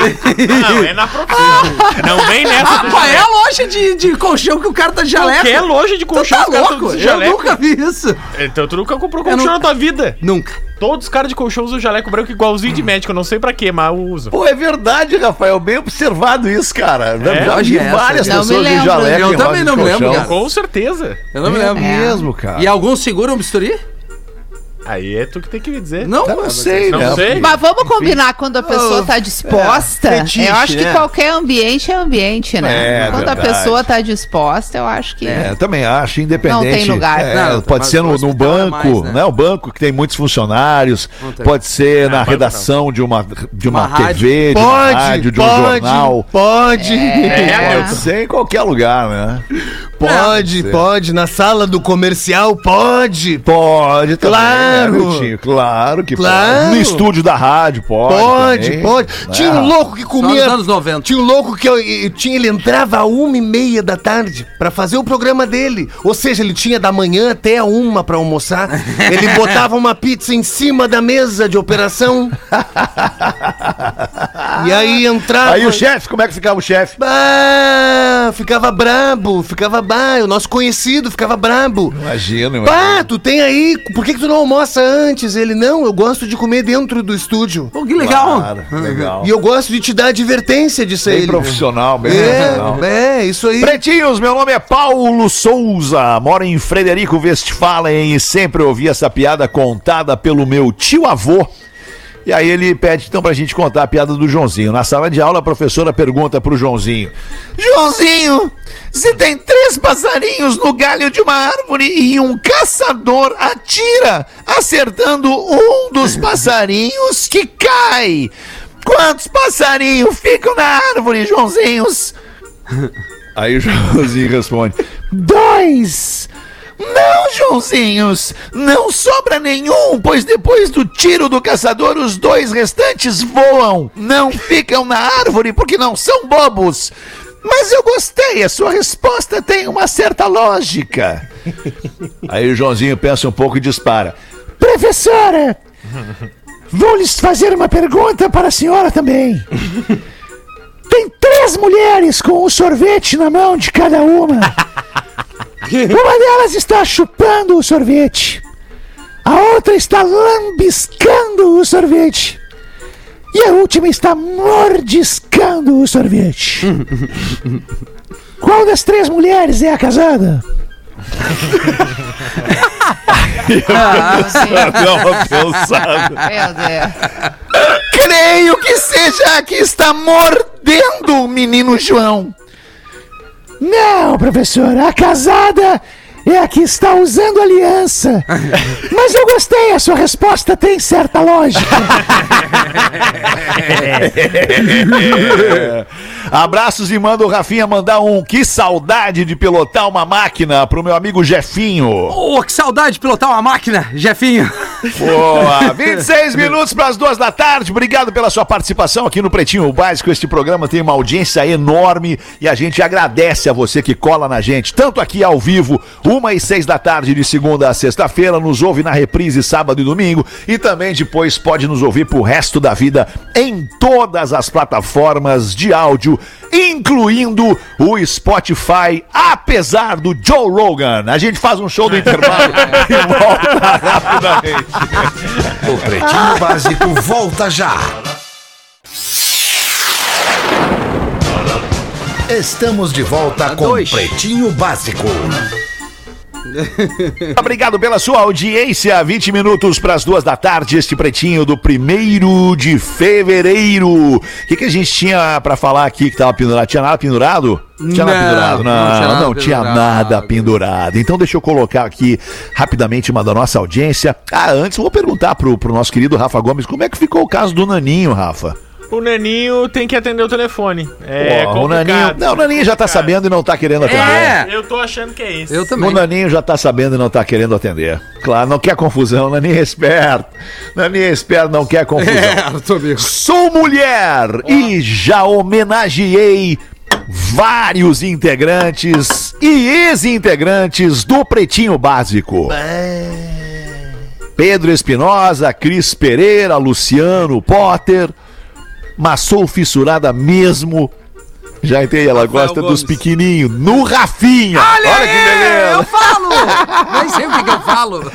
Não, é na profissão. Não vem nessa Rapaz, é a loja de, de colchão que o cara tá de jaleco. Qualquer loja de Tu colchão, tá os caras tão louco? de Eu jaleco. nunca vi isso. Então tu nunca comprou colchão não- na tua vida. Nunca. Todos os caras de colchão usam jaleco branco igualzinho de médico. Eu não sei pra quê, mas eu uso. Pô, é verdade, Rafael. Bem observado isso, cara. Já vi é várias pessoas de lembro. jaleco. Eu também não me lembro. Com certeza. Eu não me É lembro. mesmo, cara. E alguns seguram o bisturi? Aí é tu que tem que me dizer. Não, Eu não sei, Não né? sei. Mas vamos combinar quando a pessoa tá disposta. é, fetiche, eu acho que né? qualquer ambiente é ambiente, né? É, quando a verdade. pessoa tá disposta, eu acho que. É, também acho, independente. Não tem lugar. É, Não, pode ser no, no é banco, mais, né? né? O banco que tem muitos funcionários, Não tem. pode ser na banco redação de uma, de uma, Uma TV, de uma Pode, rádio, de um pode, jornal. pode. É, Pode ser em qualquer lugar, né? Pode, pode. Na sala do comercial, pode. Pode também, Claro. né, Miltinho? Claro que Claro. pode. No estúdio da rádio, pode. Pode, também. pode. Tinha um louco que Só comia. nos anos 90. Tinha um louco que eu, eu tinha, ele entrava a uma e meia da tarde pra fazer o programa dele. Ou seja, ele tinha da manhã até a uma pra almoçar. Ele botava uma pizza em cima da mesa de operação. e aí entrava. Aí o chefe, como é que ficava o chefe? Bah, ficava brabo, ficava bah, o nosso conhecido ficava brabo. Imagina, Pá, tu tem aí, por que, que tu não almoça antes? Ele, não, eu gosto de comer dentro do estúdio. Pô, que legal. Claro, legal. E eu gosto de te dar advertência disso Bem aí. profissional, bem profissional. É, é, isso aí. Pretinhos, meu nome é Paulo Souza, moro em Frederico Westphalen e sempre ouvi essa piada contada pelo meu tio-avô. E aí ele pede então pra gente contar a piada do Joãozinho. Na sala de aula, a professora pergunta pro Joãozinho: Joãozinho, se tem três passarinhos no galho de uma árvore e um caçador atira, acertando um dos passarinhos que cai. Quantos passarinhos ficam na árvore, Joãozinhos? Aí o Joãozinho responde: Dois! Não, Joãozinhos! Não sobra nenhum, pois depois do tiro do caçador, os dois restantes voam. Não ficam na árvore porque não são bobos. Mas eu gostei, a sua resposta tem uma certa lógica. Aí o Joãozinho pensa um pouco e dispara: Professora, vou lhes fazer uma pergunta para a senhora também. Tem três mulheres com um sorvete na mão de cada uma. Uma delas está chupando o sorvete. A outra está lambiscando o sorvete. E a última está mordiscando o sorvete. Qual das três mulheres é a casada? Deus. Creio que seja a que está mordendo o menino João. Não, professor, a casada é a que está usando aliança. Mas eu gostei, a sua resposta tem certa lógica. Abraços e manda o Rafinha mandar um que saudade de pilotar uma máquina pro meu amigo Jefinho. Ô, que saudade de pilotar uma máquina, Jefinho. Boa! 26 minutos para as duas da tarde. Obrigado pela sua participação aqui no Pretinho Básico. Este programa tem uma audiência enorme e a gente agradece a você que cola na gente, tanto aqui ao vivo, uma e seis da tarde, de segunda a sexta-feira, nos ouve na reprise sábado e domingo e também depois pode nos ouvir pro resto da vida em todas as plataformas de áudio, incluindo o Spotify, apesar do Joe Rogan. A gente faz um show do intervalo e volta rapidamente. O Pretinho Básico volta já. Estamos de volta com dois. Pretinho Básico. Obrigado pela sua audiência. 20 minutos para as duas da tarde, este pretinho do primeiro de fevereiro. O que, que a gente tinha para falar aqui que tava pendurado? Tinha nada pendurado? Tinha nada Não, pendurado? Não, não tinha não, nada tinha pendurado. nada pendurado. Então deixa eu colocar aqui rapidamente uma da nossa audiência. Ah, antes vou perguntar pro, pro nosso querido Rafa Gomes como é que ficou o caso do Naninho, Rafa. O Naninho tem que atender o telefone. É Ó, o Naninho, não, o Naninho já tá sabendo e não tá querendo atender. É. Eu tô achando que é isso. Eu O também. Naninho já tá sabendo e não tá querendo atender. Claro, não quer confusão. Naninho é esperto. Naninho é esperto, não quer confusão. É, Bico. Sou mulher e já homenageei vários integrantes e ex-integrantes do Pretinho Básico. Pedro Espinosa, Cris Pereira, Luciano Potter. Mas sou fissurada mesmo. Já entendi, ela gosta dos pequenininhos. No Rafinha. Olha, Olha que beleza. Eu falo! Nem sei o que, que eu falo.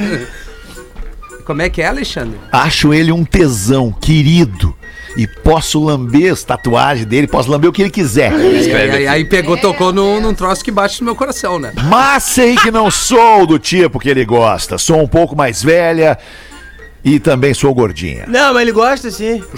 Como é que é, Alexandre? Acho ele um tesão, querido. E posso lamber as tatagens dele, posso lamber o que ele quiser. Aí, aí- aí pegou, tocou num, num troço que bate no meu coração, né? Mas sei que não sou do tipo que ele gosta. Sou um pouco mais velha E também sou gordinha. Não, mas ele gosta sim.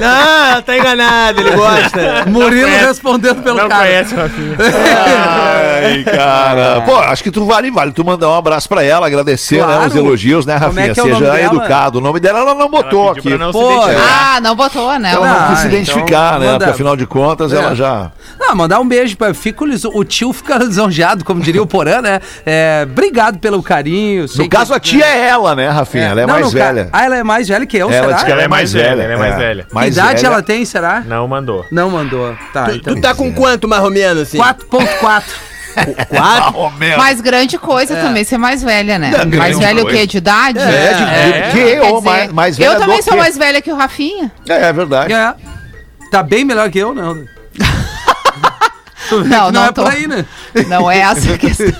Não, tá enganado, ele gosta. Murilo respondendo pelo Não cara. conhece o Rafinha. Ai, cara. Pô, acho que tu vale, vale tu mandar um abraço pra ela, agradecer né, Claro. os elogios, né, Como Rafinha? é que é Seja educado. O nome dela ela não botou pediu aqui. não se Pô, identificar. Ah, não botou, né? Ela não Ah, quis se então identificar, né? manda- Porque afinal de contas É. ela já. Não, mandar um beijo pra fico lis- O tio fica lisonjeado, como diria o Porã, né? É, obrigado pelo carinho. No que- caso, a tia é ela, né, Rafinha? Ela é Não, mais velha. Ah, ela é mais velha que eu, ela será? diz que ela é mais velha. ela é mais velha. Que Mais idade velha. ela tem, será? Não mandou. Não mandou. Tá, então. Tu tá com quanto, mais ou menos, assim? 4.4. Quatro? Mas grande coisa também ser mais velha, né? Não, mais velha o coisa. quê? De idade? É, de, É. de que ou dizer, mais, mais velha eu também sou que- mais velha que o Rafinha. É, é verdade. É. Tá bem melhor que eu, não. Tu Não, que não é tô. por aí, né? Não é essa a questão.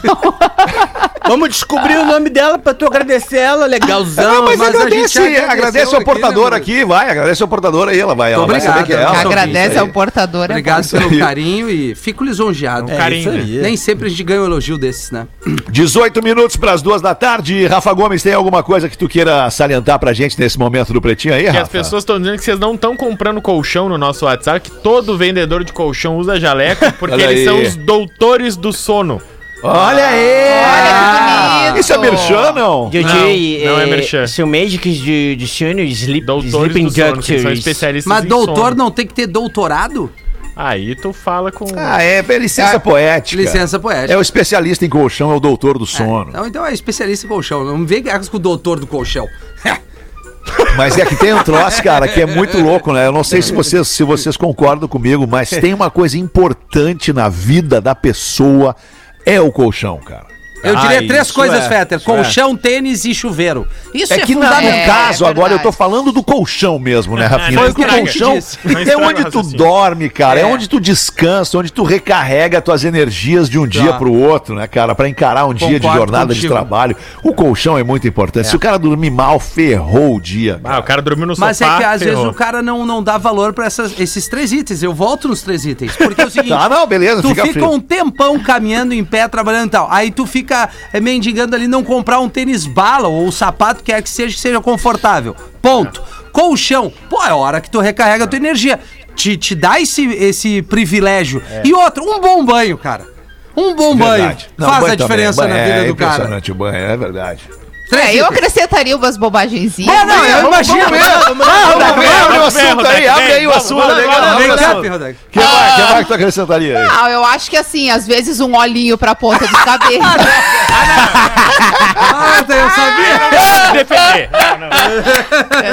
Vamos descobrir o nome dela pra tu agradecer ela, legalzão. Não, mas, mas a agradece, gente agradeceu agradece ao aqui, portador né, aqui, vai, agradece ao portador aí, ela vai, ela vai Obrigado, saber que é ela. Agradece ao aí. portador. é Obrigado pelo carinho e fico lisonjeado. Um carinho. Nem sempre a gente ganha um elogio desses, né? 18 minutos para as duas da tarde. Rafa Gomes, tem alguma coisa que tu queira salientar pra gente nesse momento do Pretinho aí, Que Rafa? as pessoas estão dizendo que vocês não estão comprando colchão no nosso WhatsApp, que todo vendedor de colchão usa jaleco, porque eles são os doutores do sono. Olha aí! Olha que bonito. Isso é merchan, não? DJ, Não, não é merchan. São médicos de, de sono, sleep, doctors. especialistas Mas em doutor sono. não tem que ter doutorado? Aí tu fala com... Ah, é, é licença poética. Licença poética. É o especialista em colchão, é o doutor do sono. Então, então é especialista em colchão. Não vem com o doutor do colchão. Mas é que tem um troço, cara, que é muito louco, né? Eu não sei se vocês, se vocês concordam comigo, mas tem uma coisa importante na vida da pessoa, é o colchão, cara. Eu Ah, diria três isso coisas, é, Fetter: isso é. colchão, tênis e chuveiro. Isso é, É que na, fundamental. no É, caso, é agora eu tô verdade. falando do colchão mesmo, né, Rafinha? Porque o estraga. colchão Não é estraga o onde tu raciocínio. dorme, cara. É. É. onde tu descansa, onde tu recarrega tuas energias de um dia Tá. pro outro, né, cara? Pra encarar um dia de Concordo jornada de contigo. trabalho. O colchão é muito importante. Se o cara dormir mal, ferrou o dia. Ah, o cara dormiu no sofá, Mas é que às ferrou. vezes o cara não, não dá valor pra essas- esses três itens. Eu volto nos três itens. Porque é o seguinte. Tá, não, beleza, Tu fica fica, frio. um tempão caminhando em pé, trabalhando e tal. Aí tu fica é, mendigando ali não comprar um tênis bala ou um sapato, quer que seja, que seja confortável. Ponto. Colchão. Pô, é hora que tu recarrega a tua energia. Te, te dá esse, esse privilégio. E outro, um bom banho, cara. Um bom banho Verdade. Não, faz banho a diferença também. na Banho vida é do cara. impressionante o banho, é verdade. É, eu acrescentaria umas bobagenzinhas. É, não, eu imagino. Ah, abre, o assunto aí, abre aí o assunto. O. Que mais, que mais que tu acrescentaria aí? Não, eu acho que assim, às vezes um olhinho pra ponta dos cabelos. Ah, eu sabia. defender. Não, não.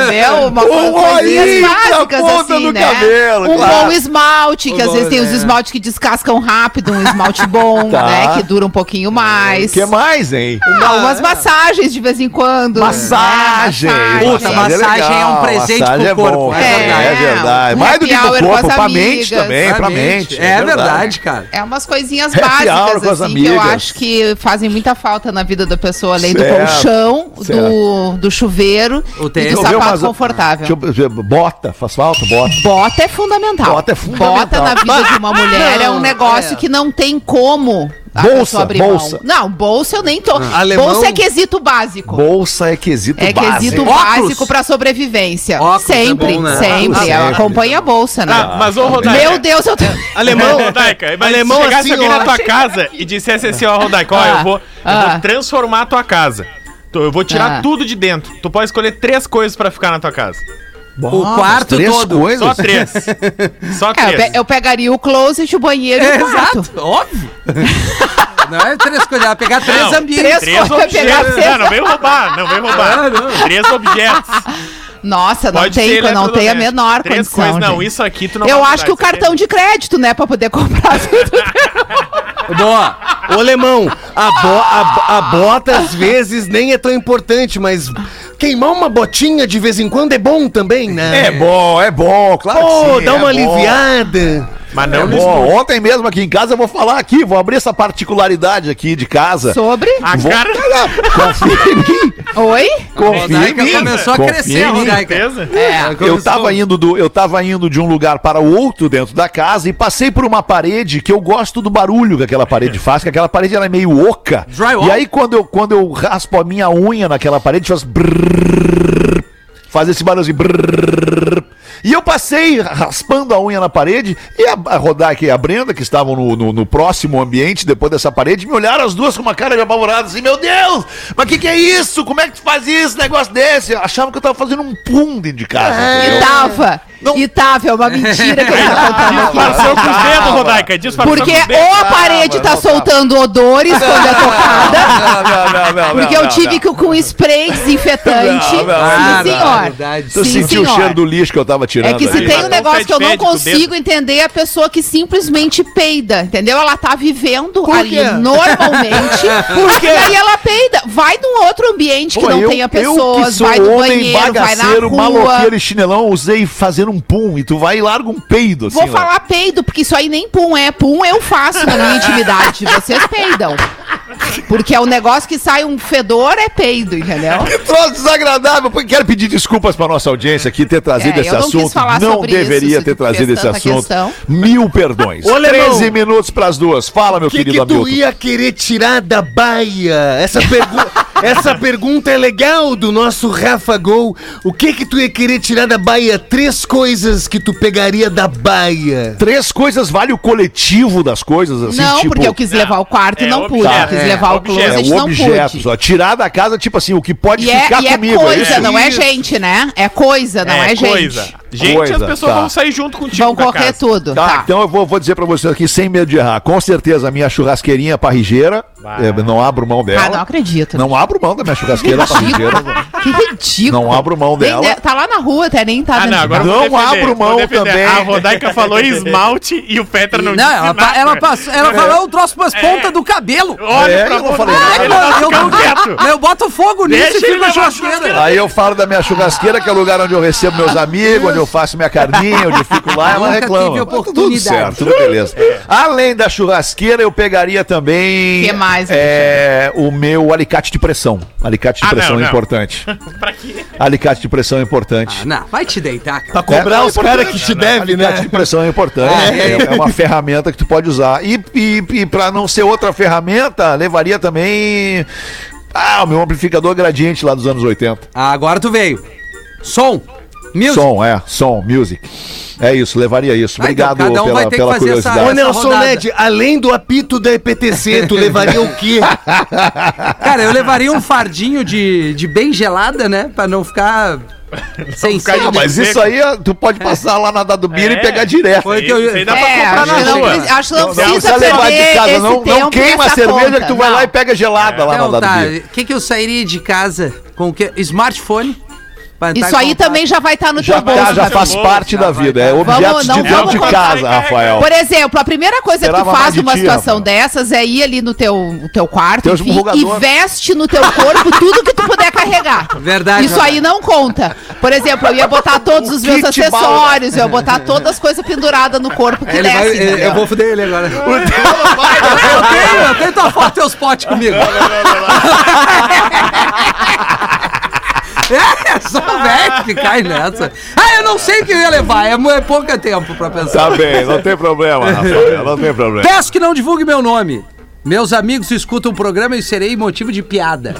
entendeu? Uma Um olhinho pra básicas ponta assim, do né? cabelo, um claro. bom esmalte, que Um às vezes tem os esmaltes que descascam rápido, um esmalte bom, Tá. né? Que dura um pouquinho mais. O que mais, hein? Não, umas massagens de vez em quando. Massagem. né? Puta, massagem é um presente massagem pro corpo, bom, é é, verdade. é verdade. Um Mais do que pro corpo, pra amigas. mente também, pra mente. É verdade, cara. É umas coisinhas Happy básicas, com as assim, que eu acho que fazem muita falta na vida da pessoa, além do Certo, colchão, do, certo. do chuveiro O e do sapato umas- confortável. Deixa eu- bota, faz falta, bota. Bota é fundamental. Bota é fundamental. Bota na vida de uma mulher é um negócio é. que não tem como a Bolsa, bolsa. mão. Não, bolsa eu nem tô. Alemão- Bolsa é quesito básico. Bolsa é quesito É básico. quesito Óculos. básico pra sobrevivência. Óculos é sempre, bom, né? sempre. Ah, Acompanha a bolsa, né? Ah, mas ô, Rodaica. Meu Deus, eu tô... Alemão, Rodaica, mas alemão se chegasse assim, alguém na tua casa e dissesse assim, ó, Rodaica, ó, Ah, eu, vou, eu ah. vou transformar a tua casa. Eu vou tirar Ah. tudo de dentro. Tu pode escolher três coisas pra ficar na tua casa. O quarto Três todo. coisas. Só três. Só É, eu, três. pe- eu pegaria o closet, o banheiro e o quarto. Exato, óbvio. Não é três coisas, ela pegar três Não, ambientes. três Três objetos. três. Não, não vem roubar, não vem roubar. Ah, não. Três objetos. Nossa, não Pode tem, não tem a menor Três condição. coisas. Não, gente. isso aqui tu não Eu vai acho que o aqui cartão de crédito, né, pra poder comprar tudo. Boa. Ô, alemão, a, bo- a- a bota às vezes nem é tão importante, mas queimar uma botinha de vez em quando é bom também, né? É bom, é bom, claro Pô, que sim, dá uma é bom. aliviada. Mas não no Bom, ontem mesmo aqui em casa eu vou falar aqui, vou abrir essa particularidade aqui de casa. Sobre? A Vou- cara. Confia em mim. Oi? Confia em mim. começou a Confia crescer, em mim. Rodaica. Certeza? É, Eu tava, indo do, eu tava indo de um lugar para o outro dentro da casa e passei por uma parede que eu gosto do barulho que aquela parede faz, que aquela parede ela é meio oca. Drywall. E aí quando eu, quando eu raspo a minha unha naquela parede, faz brrr, faz esse barulho assim. brrr. E eu passei raspando a unha na parede e a, a Rodaica e a Brenda, que estavam no, no- no próximo ambiente depois dessa parede, me olharam as duas com uma cara de apavorada assim: Meu Deus, mas o que, que é isso? Como é que tu faz isso, negócio desse? Achavam que eu tava fazendo um pum dentro de casa. E entendeu? tava. Não- E tava, é uma mentira que ele tá contando. Disfarçou com os dedos, Rodaica. Disfarçou Porque com os dedos. ou a parede tá soltando odores quando é tocada, Não, não, não, não, porque eu tive que ir com spray desinfetante. Ah, Sim, senhor. Tu sentiu o cheiro do lixo que eu tava tirando É que se ali. tem um negócio que eu não consigo entender é a pessoa que simplesmente peida, entendeu? Ela tá vivendo Por ali quê? normalmente. Por quê? E aí ela peida. Vai num outro ambiente que Pô, não eu, tenha pessoas, vai no homem banheiro, vai na rua. maloqueiro e chinelão, usei fazendo um pum e tu vai e larga um peido assim. Vou ó. falar peido, porque isso aí nem pum é. Pum eu faço na minha intimidade. Vocês peidam. Porque é um negócio que sai um fedor, é peido, entendeu? Que troço desagradável. Quero pedir desculpas pra nossa audiência aqui ter trazido É, esse eu não quis assunto. falar não sobre deveria isso, ter tu trazido esse assunto. questão. Mil perdões. Ô, Alemão. 13 minutos pras duas. Fala, meu O que, querido que tu Hamilton. ia querer tirar da baia? Essa, pergu- essa pergunta é legal do nosso Rafa Gol. O que que tu ia querer tirar da baia? Três coisas que tu pegaria da baia. Três coisas vale o coletivo das coisas, assim, não, tipo... porque eu quis levar o quarto e É não pude. objeto, Eu quis é, levar o objeto. closet e É não objetos, pude. ó. Tirar da casa, tipo assim, o que pode E é, ficar e é comigo. coisa, isso. não é gente, né? É coisa, não é, gente. coisa. Gente, Coisa, as pessoas tá. vão sair junto contigo Vão correr casa. tudo. Tá, Tá. então eu vou, vou dizer pra vocês aqui, sem medo de errar. Com certeza, a minha churrasqueirinha parrigeira, eu não abro mão dela. Ah, não acredito. Não abro mão da minha churrasqueira parrigeira. Que ridículo. Não abro mão Nem dela. de- Tá lá na rua até, nem tá Ah, não, agora eu Não defender, abro mão também. A Rodaica falou esmalte e o Petra não, Não, disse ela, nada. ela passou, ela falou um troço pras pontas do cabelo. Olha É, pra eu falei eu, quieto. eu boto fogo nisso Deixa e fico na churrasqueira. Aí eu falo da minha churrasqueira, que é o lugar onde eu recebo meus amigos, onde eu faço minha carninha, onde eu fico lá, ela reclama. tive Tudo certo, tudo beleza. Além da churrasqueira, eu pegaria também Que mais, é, o meu alicate de pressão. Alicate de Ah, pressão não, é não. importante. pra quê? Alicate de pressão é importante. Ah, não, vai te deitar, cara. Pra cobrar É, os é caras que te devem, Alicate de né? pressão é importante. É, é uma ferramenta que tu pode usar. E, e, e para não ser outra ferramenta, levaria também. Ah, o meu amplificador gradiente lá dos anos 80. Ah, agora tu veio. Som. Music. Som, é, som, music. É isso, levaria isso. Então Obrigado cada um pela, vai ter que pela fazer essa- curiosidade. Ô, Nelson. Ned, além do apito da EPTC, tu levaria o quê? Cara, eu levaria um fardinho de, de bem gelada, né? Pra não ficar sem. Ah, mas isso aí tu pode passar lá na Dado Bira É. e pegar direto. Foi que eu- Isso aí dá pra É, comprar acho na que não, rua. acho que não Não precisa precisa levar de casa, não, não queima a cerveja conta. que tu vai Não. lá e pega gelada lá Então na tá, Dado Bira. o que que eu sairia de casa com o quê? Smartphone? Pra Isso aí contato. também já vai estar no Já, teu bolso. tá, já faz bom, parte já da vai, vida. tá. É não de dentro de casa. Rafael. Por exemplo, a primeira coisa que tu faz numa situação Rafael. dessas é ir ali no teu, teu quarto Teu enfim, e veste no teu corpo tudo que tu puder carregar. Verdade, Isso verdade. aí não conta. Por exemplo, eu ia botar todos O os meus acessórios, eu ia botar todas as coisas penduradas no corpo que Ele vai, desce. eu, vou fuder ele agora. eu tenho, eu tenho tua foto e teus potes comigo. É, só velho que cai nessa. Ah, eu não sei o que eu ia levar, é, é pouco tempo pra pensar. Tá bem, não tem problema, Rafael, não tem problema. Peço que não divulgue meu nome. Meus amigos escutam o programa e serei motivo de piada.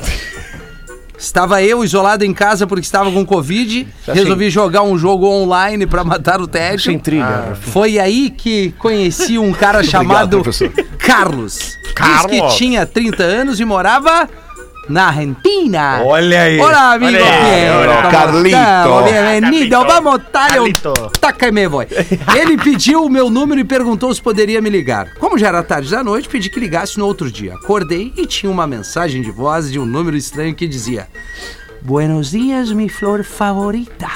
Estava eu isolado em casa porque estava com Covid. Resolvi jogar um jogo online pra matar o tédio. Sem trilha. Foi aí que conheci um cara chamado professor. Carlos. Diz que Carlos. tinha 30 anos e morava na Argentina. Olha aí. Hola, amigo Piero. olha. ¿cómo Carlito. estamos? Bienvenido. Carlito. Vamos Carlito. taca e me voy. Ele pediu o meu número e perguntou se poderia me ligar. Como já era tarde da noite, pedi que ligasse no outro dia. Acordei e tinha uma mensagem de voz de um número estranho que dizia: Buenos dias, mi flor favorita.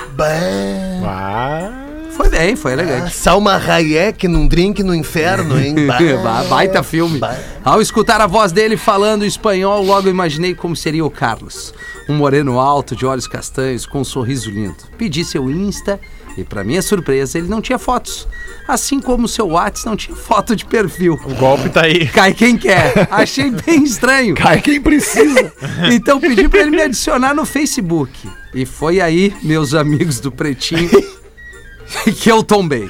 Foi bem, foi elegante. Salma Hayek num drink no inferno, hein? Ba- Baita filme. Ao escutar a voz dele falando espanhol, logo imaginei como seria o Carlos. Um moreno alto, de olhos castanhos, com um sorriso lindo. Pedi seu Insta E pra minha surpresa, ele não tinha fotos. Assim como o seu WhatsApp não tinha foto de perfil. O golpe tá aí. Cai quem quer. Achei bem estranho. Cai quem precisa. Então pedi pra ele me adicionar no Facebook. E foi aí, meus amigos do Pretinho, que eu tombei.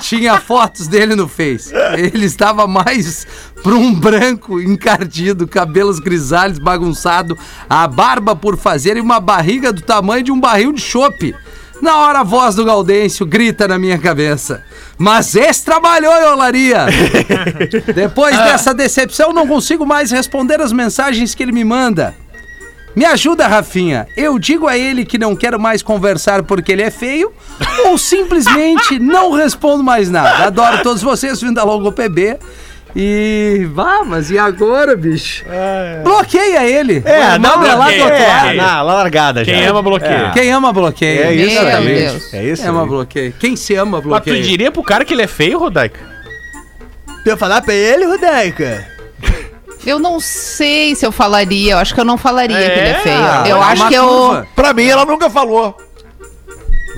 Tinha fotos dele no Face. Ele estava mais pra um branco encardido, cabelos grisalhos bagunçado, a barba por fazer e uma barriga do tamanho de um barril de chope. Na hora a voz do Gaudêncio grita na minha cabeça. Mas esse trabalhou, olaria! Depois dessa decepção, não consigo mais responder as mensagens que ele me manda. Me ajuda, Rafinha. Eu digo a ele que não quero mais conversar porque ele é feio ou simplesmente não respondo mais nada. Adoro todos vocês vindo da Logo PB. E. Vá, mas e agora, bicho? Bloqueia ele. É, Manda não, lá do bloqueia, outro lado. bloqueia. na largada já. Quem ama, bloqueia. Quem ama, bloqueia. É isso. Deus. É isso Quem ama, bloqueia. Quem se ama, Mas tu bloqueia. diria pro cara que ele é feio, Rodaica? Tu ia falar pra ele, Rodaica? Eu não sei se eu falaria. Eu acho que eu não falaria que ele é É, feio. Ah, Eu é acho que eu. curva. Pra mim, ela nunca falou.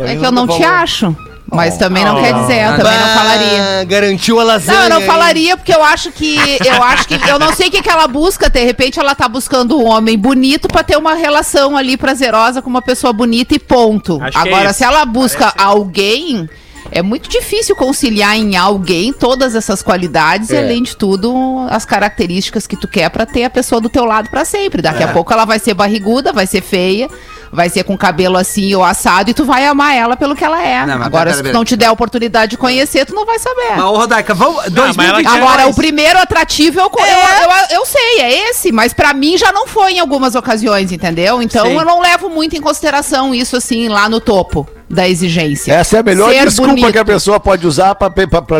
É que eu não te acho. Mas também não quer dizer, eu também não falaria. Garantiu a lasanha. Não, eu não falaria porque eu acho que. Eu acho que. Eu não sei o que, que ela busca. De repente ela tá buscando um homem bonito pra ter uma relação ali prazerosa com uma pessoa bonita e ponto. Acho é Agora, isso. se ela busca alguém. É muito difícil conciliar em alguém todas essas qualidades e, além de tudo, as características que tu quer pra ter a pessoa do teu lado pra sempre. Daqui a pouco ela vai ser barriguda, vai ser feia, vai ser com cabelo assim ou assado e tu vai amar ela pelo que ela é. Não, mas Agora, se tu não te der a oportunidade de conhecer, tu não vai saber. Mas, ô, Rodaica, vamos. mas ela 2022. quer- Agora, o primeiro atrativo eu, co- eu, eu, eu sei, é esse, mas pra mim já não foi em algumas ocasiões, entendeu? Então Sim. eu não levo muito em consideração isso assim lá no topo da exigência. Essa é a melhor Ser desculpa bonito. que a pessoa pode usar pra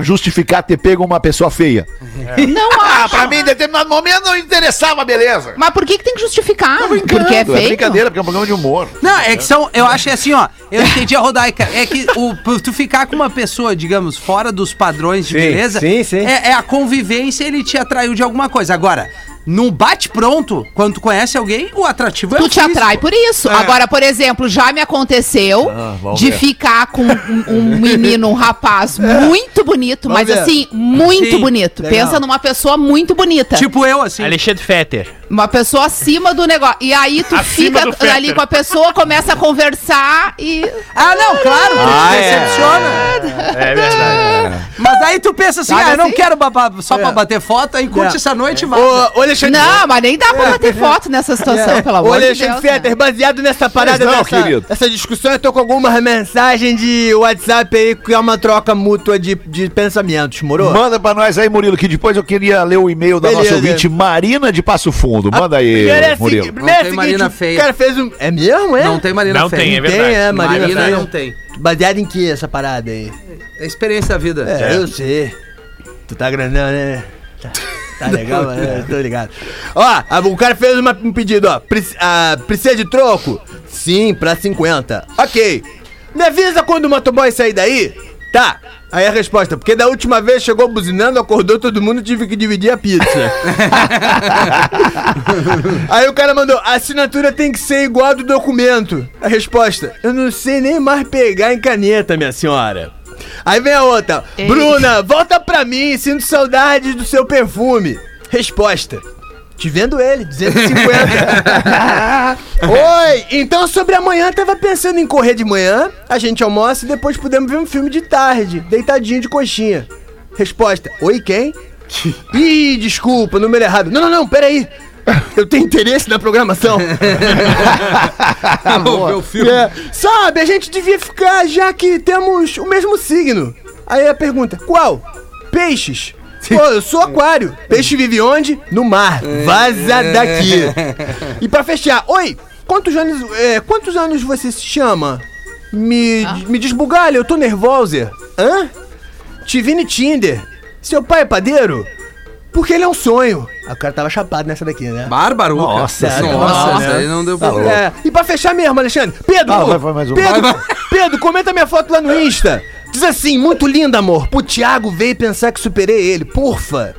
justificar ter pego uma pessoa feia. Não Ah, acho. pra mim, em determinado momento, não interessava, beleza. Mas por que, que tem que justificar? Porque é É feio? brincadeira, porque é um programa de humor. Não, é que são. Eu acho assim, ó. Eu entendi a Rodaica. É que o, tu ficar com uma pessoa, digamos, fora dos padrões de Sim, beleza. sim, sim. É, é a convivência, ele te atraiu de alguma coisa. Agora, num bate-pronto, quando tu conhece alguém, o atrativo é Tu o te físico. atrai por isso. É. Agora, por exemplo, já me aconteceu vamos de ver. ficar com um, um menino, um rapaz muito bonito, Vamos mas ver. assim, muito Sim, bonito. legal. Pensa numa pessoa muito bonita. Tipo eu, assim. Alexandre Fetter. Uma pessoa acima do negócio. E aí tu Acima do fica Fetter. ali com a pessoa, começa a conversar e. Ah, não, claro, Ah, te é. decepciona. É verdade. Mas aí tu pensa assim, Sabe ah, eu não assim? quero babá só pra bater foto, aí curte É. essa noite e vai. Ô, ô, Alexandre. Não, mas nem dá pra bater foto nessa situação, pelo Ô, amor de Alexandre Deus. né? Fetter, baseado nessa parada, não, dessa, querido. essa discussão, eu tô com algumas mensagens de WhatsApp aí, que é uma troca mútua de, de pensamentos, moro? Manda pra nós aí, Murilo, que depois eu queria ler o e-mail da Beleza. nossa ouvinte, Marina de Passo Fundo. Manda aí, Primeiro é, Murilo. primeiro é tem Marina feia. o cara fez um... É mesmo, é? Não tem Marina Não feia. tem, é Tem, verdade. é, Marina, Marina feia. não tem. Baseado em que essa parada aí? É experiência da vida. É, eu sei. Tu tá grandão, né? Tá, tá legal, né? Tô ligado. Ó, o cara fez uma- um pedido, ó. Prec- ah, precisa de troco? Sim, pra 50. Ok. Me avisa quando o motoboy sair daí? Tá. Aí a resposta, porque da última vez chegou buzinando, acordou todo mundo, tive que dividir a pizza. Aí o cara mandou, a assinatura tem que ser igual a do documento. A resposta, eu não sei nem mais pegar em caneta, minha senhora. Aí vem a outra, Ei. Bruna, volta pra mim, sinto saudade do seu perfume. Resposta. Te vendo ele, 250. Oi, então sobre amanhã tava pensando em correr de manhã, a gente almoça e depois podemos ver um filme de tarde, deitadinho de coxinha. Resposta: Oi, quem? Ih, desculpa, número errado. Não, não, não, peraí. Eu tenho interesse na programação. O filme. É, sabe, a gente devia ficar já que temos o mesmo signo. Aí a pergunta: Qual? Peixes. Pô, eu sou aquário. Peixe vive onde? No mar. Vaza daqui. E pra fechar, oi, quantos anos, é, quantos anos você se chama? Me, me desbugalha, eu tô nervosa. Hã? Te vi no Tinder. Seu pai é padeiro? Porque ele é um sonho. Ah, O cara tava chapado nessa daqui, né? Bárbaruca. Nossa, Nossa, nossa, essa aí não deu pra É, e pra fechar mesmo, Alexandre, Pedro, Ah, vai, vai mais um. Pedro, Vai, vai. Pedro, comenta minha foto lá no Insta. Diz assim, muito linda, amor. Pro Thiago veio pensar que superei ele, porfa.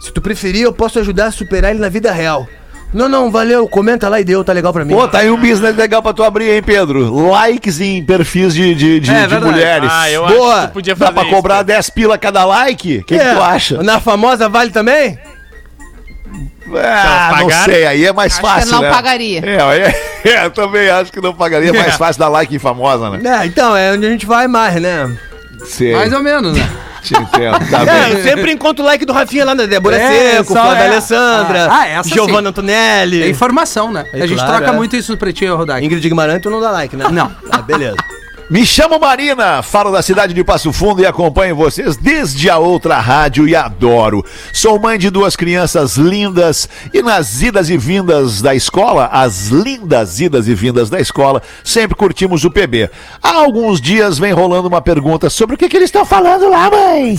Se tu preferir, eu posso ajudar a superar ele na vida real. Não, não, valeu. Comenta lá e deu, tá legal pra mim. Pô, tá aí um business legal pra tu abrir, hein, Pedro? Likes em perfis de, de, de, É, de mulheres. Ah, eu Boa. acho que tu podia Dá fazer pra isso, cobrar cara. 10 pila cada like? O que, que É, tu acha? Na famosa vale também? Ah, não sei, aí é mais Acho que fácil, não né? pagaria. É, aí é, é, eu também acho que não pagaria. É mais fácil dar like em famosa, né? É, então, é onde a gente vai mais, né? Sei, Mais ou menos, né? Te entendo. Tá É, sempre encontro o like do Rafinha lá na Débora É, Seco, Flávia é. Alessandra, Ah, ah, Giovanna. Antonelli. É informação, né? É a gente claro, troca é. muito isso no Pretinho Rodak. Ingrid Guimarães, tu não dá like, né? Não. Ah, beleza. Me chamo Marina, falo da cidade de Passo Fundo e acompanho vocês desde a outra rádio e adoro. Sou mãe de duas crianças lindas e nas idas e vindas da escola, as lindas idas e vindas da escola, sempre curtimos o PB. Há alguns dias vem rolando uma pergunta sobre o que, que eles estão falando lá, mãe.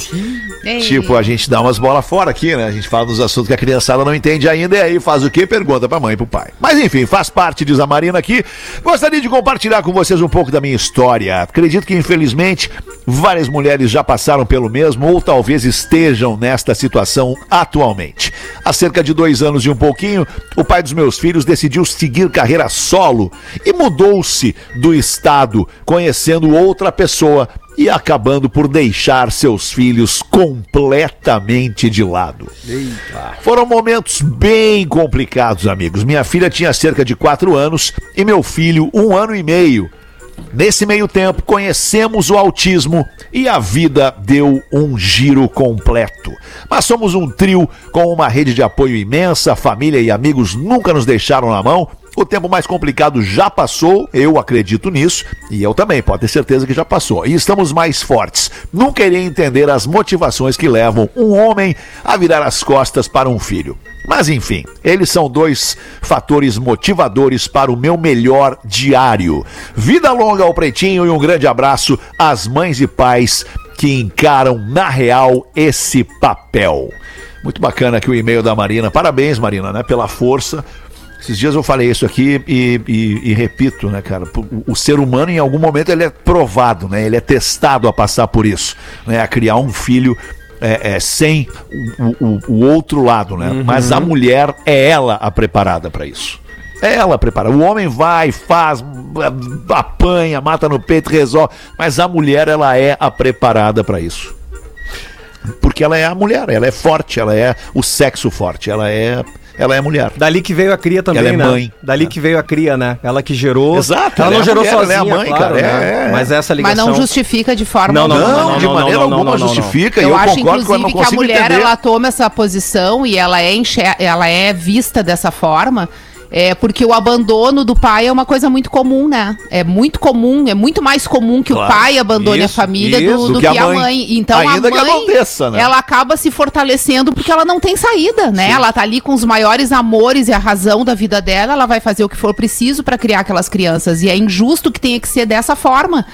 Ei. Tipo, a gente dá umas bolas fora aqui, né? A gente fala dos assuntos que a criançada não entende ainda e aí faz o quê? Pergunta pra mãe e pro pai. Mas enfim, faz parte, diz a Marina aqui. Gostaria de compartilhar com vocês um pouco da minha história. Acredito que, infelizmente, várias mulheres já passaram pelo mesmo ou talvez estejam nesta situação atualmente. Há cerca de dois anos e um pouquinho, o pai dos meus filhos decidiu seguir carreira solo e mudou-se do estado, conhecendo outra pessoa e acabando por deixar seus filhos completamente de lado. Foram momentos bem complicados, amigos. Minha filha tinha cerca de quatro anos e meu filho um ano e meio. Nesse meio tempo, conhecemos o autismo e a vida deu um giro completo. Mas somos um trio com uma rede de apoio imensa, família e amigos nunca nos deixaram na mão. O tempo mais complicado já passou, eu acredito nisso, e eu também, pode ter certeza que já passou. E estamos mais fortes. Nunca irei entender as motivações que levam um homem a virar as costas para um filho. Mas enfim, eles são dois fatores motivadores para o meu melhor diário. Vida longa ao pretinho e um grande abraço às mães e pais que encaram na real esse papel. Muito bacana aqui o e-mail da Marina. Parabéns, Marina, né, pela força. Esses dias eu falei isso aqui e, e- e repito, né, cara? O, o ser humano, em algum momento, ele é provado, né? Ele é testado a passar por isso, né? A criar um filho é, é, sem o, o- o outro lado, né? Mas a mulher é ela a preparada para isso. É ela a preparada. O homem vai, faz, apanha, mata no peito, resolve. Mas a mulher, ela é a preparada para isso. Porque ela é a mulher, ela é forte, ela é o sexo forte, ela é, ela é mulher. Dali que veio a cria também, Ela é né? mãe. Dali que veio a cria, né? Ela que gerou. Exato, Ela ela não é gerou mulher, ela é sozinha, a mãe, claro, cara, né? é, é. Mas essa Mas ligação... não justifica de forma Não, não, alguma. Não, não, de maneira não, não, alguma não, não, não. justifica. e Eu, eu acho, concordo que eu não inclusive, que a mulher entender. ela toma essa posição e ela é, enxer- ela é vista dessa forma. É porque o abandono do pai é uma coisa muito comum, né? É muito comum, é muito mais comum que Claro. o pai abandone a Isso, família isso. do, do que, a mãe. Então Ainda a mãe, aconteça, né? ela acaba se fortalecendo porque ela não tem saída, né? Ela tá ali com os maiores amores e a razão da vida dela, ela vai fazer o que for preciso para criar aquelas crianças e é injusto que tenha que ser dessa forma.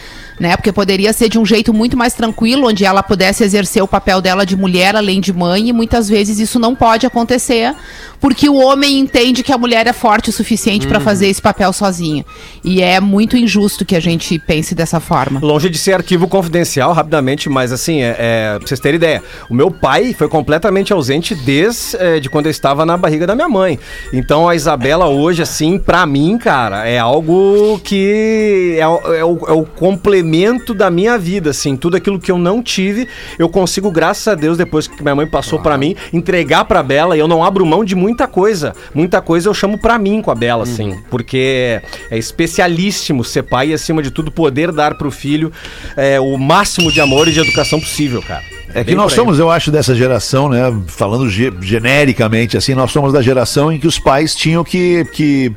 Né? Porque poderia ser de um jeito muito mais tranquilo, onde ela pudesse exercer o papel dela de mulher além de mãe, e muitas vezes isso não pode acontecer, porque o homem entende que a mulher é forte o suficiente para fazer esse papel sozinha. E é muito injusto que a gente pense dessa forma. Longe de ser arquivo confidencial, rapidamente, mas assim, é, é, pra vocês terem ideia, o meu pai foi completamente ausente desde é, de quando eu estava na barriga da minha mãe. Então a Isabela hoje, assim, pra mim, cara, é algo que é, é o, é o complemento da minha vida, assim, tudo aquilo que eu não tive, eu consigo, graças a Deus, depois que minha mãe passou pra mim, entregar pra Bela e eu não abro mão de muita coisa. Muita coisa eu chamo pra mim com a Bela, assim, porque é especialíssimo ser pai e, acima de tudo, poder dar pro filho é, o máximo de amor e de educação possível, cara. É que nós somos, eu acho, dessa geração, né? Falando ge- genericamente, assim, nós somos da geração em que os pais tinham que. que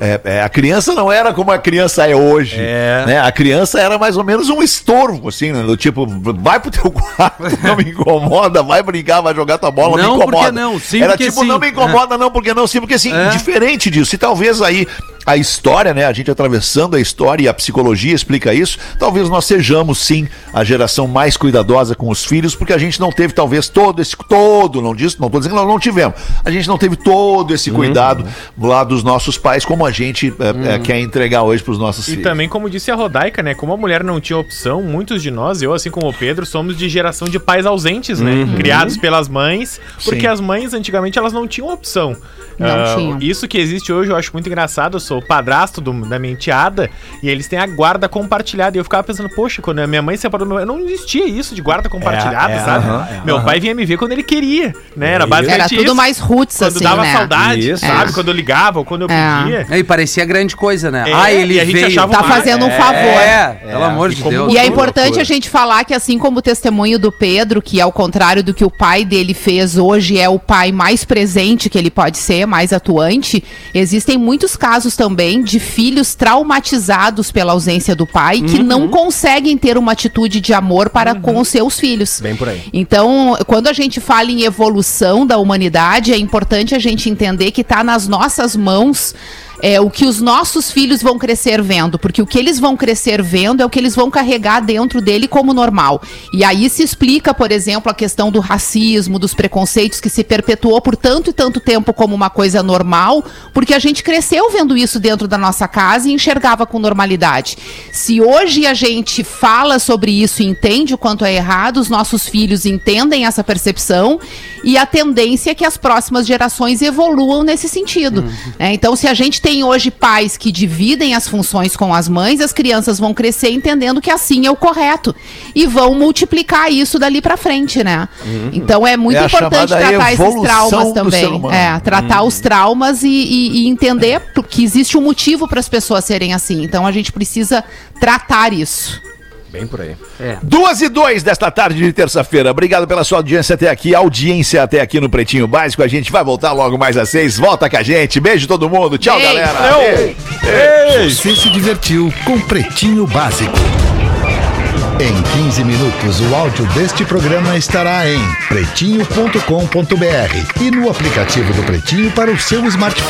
é, é, a criança não era como a criança é hoje. É. Né? A criança era mais ou menos um estorvo, assim, né? Do tipo, vai pro teu quarto, não me incomoda, vai brincar, vai jogar tua bola, Não, me incomoda. porque não, sim, Era porque tipo, sim. não me incomoda, não, porque não, sim, porque assim, É. diferente disso. E talvez aí a história, né? A gente atravessando a história e a psicologia explica isso. Talvez nós sejamos sim a geração mais cuidadosa com os filhos, porque a gente não teve talvez todo esse todo, não disse, não tô dizendo que nós não tivemos. A gente não teve todo esse cuidado lá dos nossos pais como a gente é, é, quer entregar hoje para os nossos E filhos. também, como disse a Rodaica, né? Como a mulher não tinha opção, muitos de nós, eu assim como o Pedro, somos de geração de pais ausentes, né? Criados pelas mães, porque Sim. as mães antigamente elas não tinham opção. Não Ah, tinham. Isso que existe hoje eu acho muito engraçado. Sou o padrasto do- da minha enteada e eles têm a guarda compartilhada. E eu ficava pensando, poxa, quando a minha mãe separou, meu- não existia isso de guarda compartilhada, é, sabe? aham, é, meu aham. pai vinha me ver quando ele queria, né? Era basicamente Era tudo isso. mais roots, Quando assim, dava né? saudade, Isso. sabe? É. Quando eu ligava ou quando eu É. pedia. E parecia grande coisa, né? É, ah, ele e a gente veio. achava Tá um- fazendo um favor. É, pelo amor de Deus. E é importante a gente falar que, assim como o testemunho do Pedro, que ao contrário do que o pai dele fez hoje, é o pai mais presente que ele pode ser, mais atuante, existem muitos casos também de filhos traumatizados pela ausência do pai que não conseguem ter uma atitude de amor para com os seus filhos. Bem por aí. Então, quando a gente fala em evolução da humanidade, é importante a gente entender que está nas nossas mãos é, o que os nossos filhos vão crescer vendo, porque o que eles vão crescer vendo é o que eles vão carregar dentro dele como normal. E aí se explica, por exemplo, a questão do racismo, dos preconceitos que se perpetuou por tanto e tanto tempo como uma coisa normal, porque a gente cresceu vendo isso dentro da nossa casa e enxergava com normalidade. Se hoje a gente fala sobre isso e entende o quanto é errado, os nossos filhos entendem essa percepção e a tendência é que as próximas gerações evoluam nesse sentido. né? Então, se a gente tem hoje pais que dividem as funções com as mães, as crianças vão crescer entendendo que assim é o correto e vão multiplicar isso dali pra frente, né? Então é muito É importante tratar esses traumas também. É, tratar os traumas e, e- e entender que existe um motivo para as pessoas serem assim. Então a gente precisa tratar isso. Bem por aí. Duas e dois desta tarde de terça-feira. Obrigado pela sua audiência até aqui, audiência até aqui no Pretinho Básico. A gente vai voltar logo mais às seis. Volta com a gente. Beijo todo mundo. Tchau, Beijo. galera. Beijo. Você se divertiu com Pretinho Básico. Em 15 minutos, o áudio deste programa estará em pretinho.com.br e no aplicativo do Pretinho para o seu smartphone.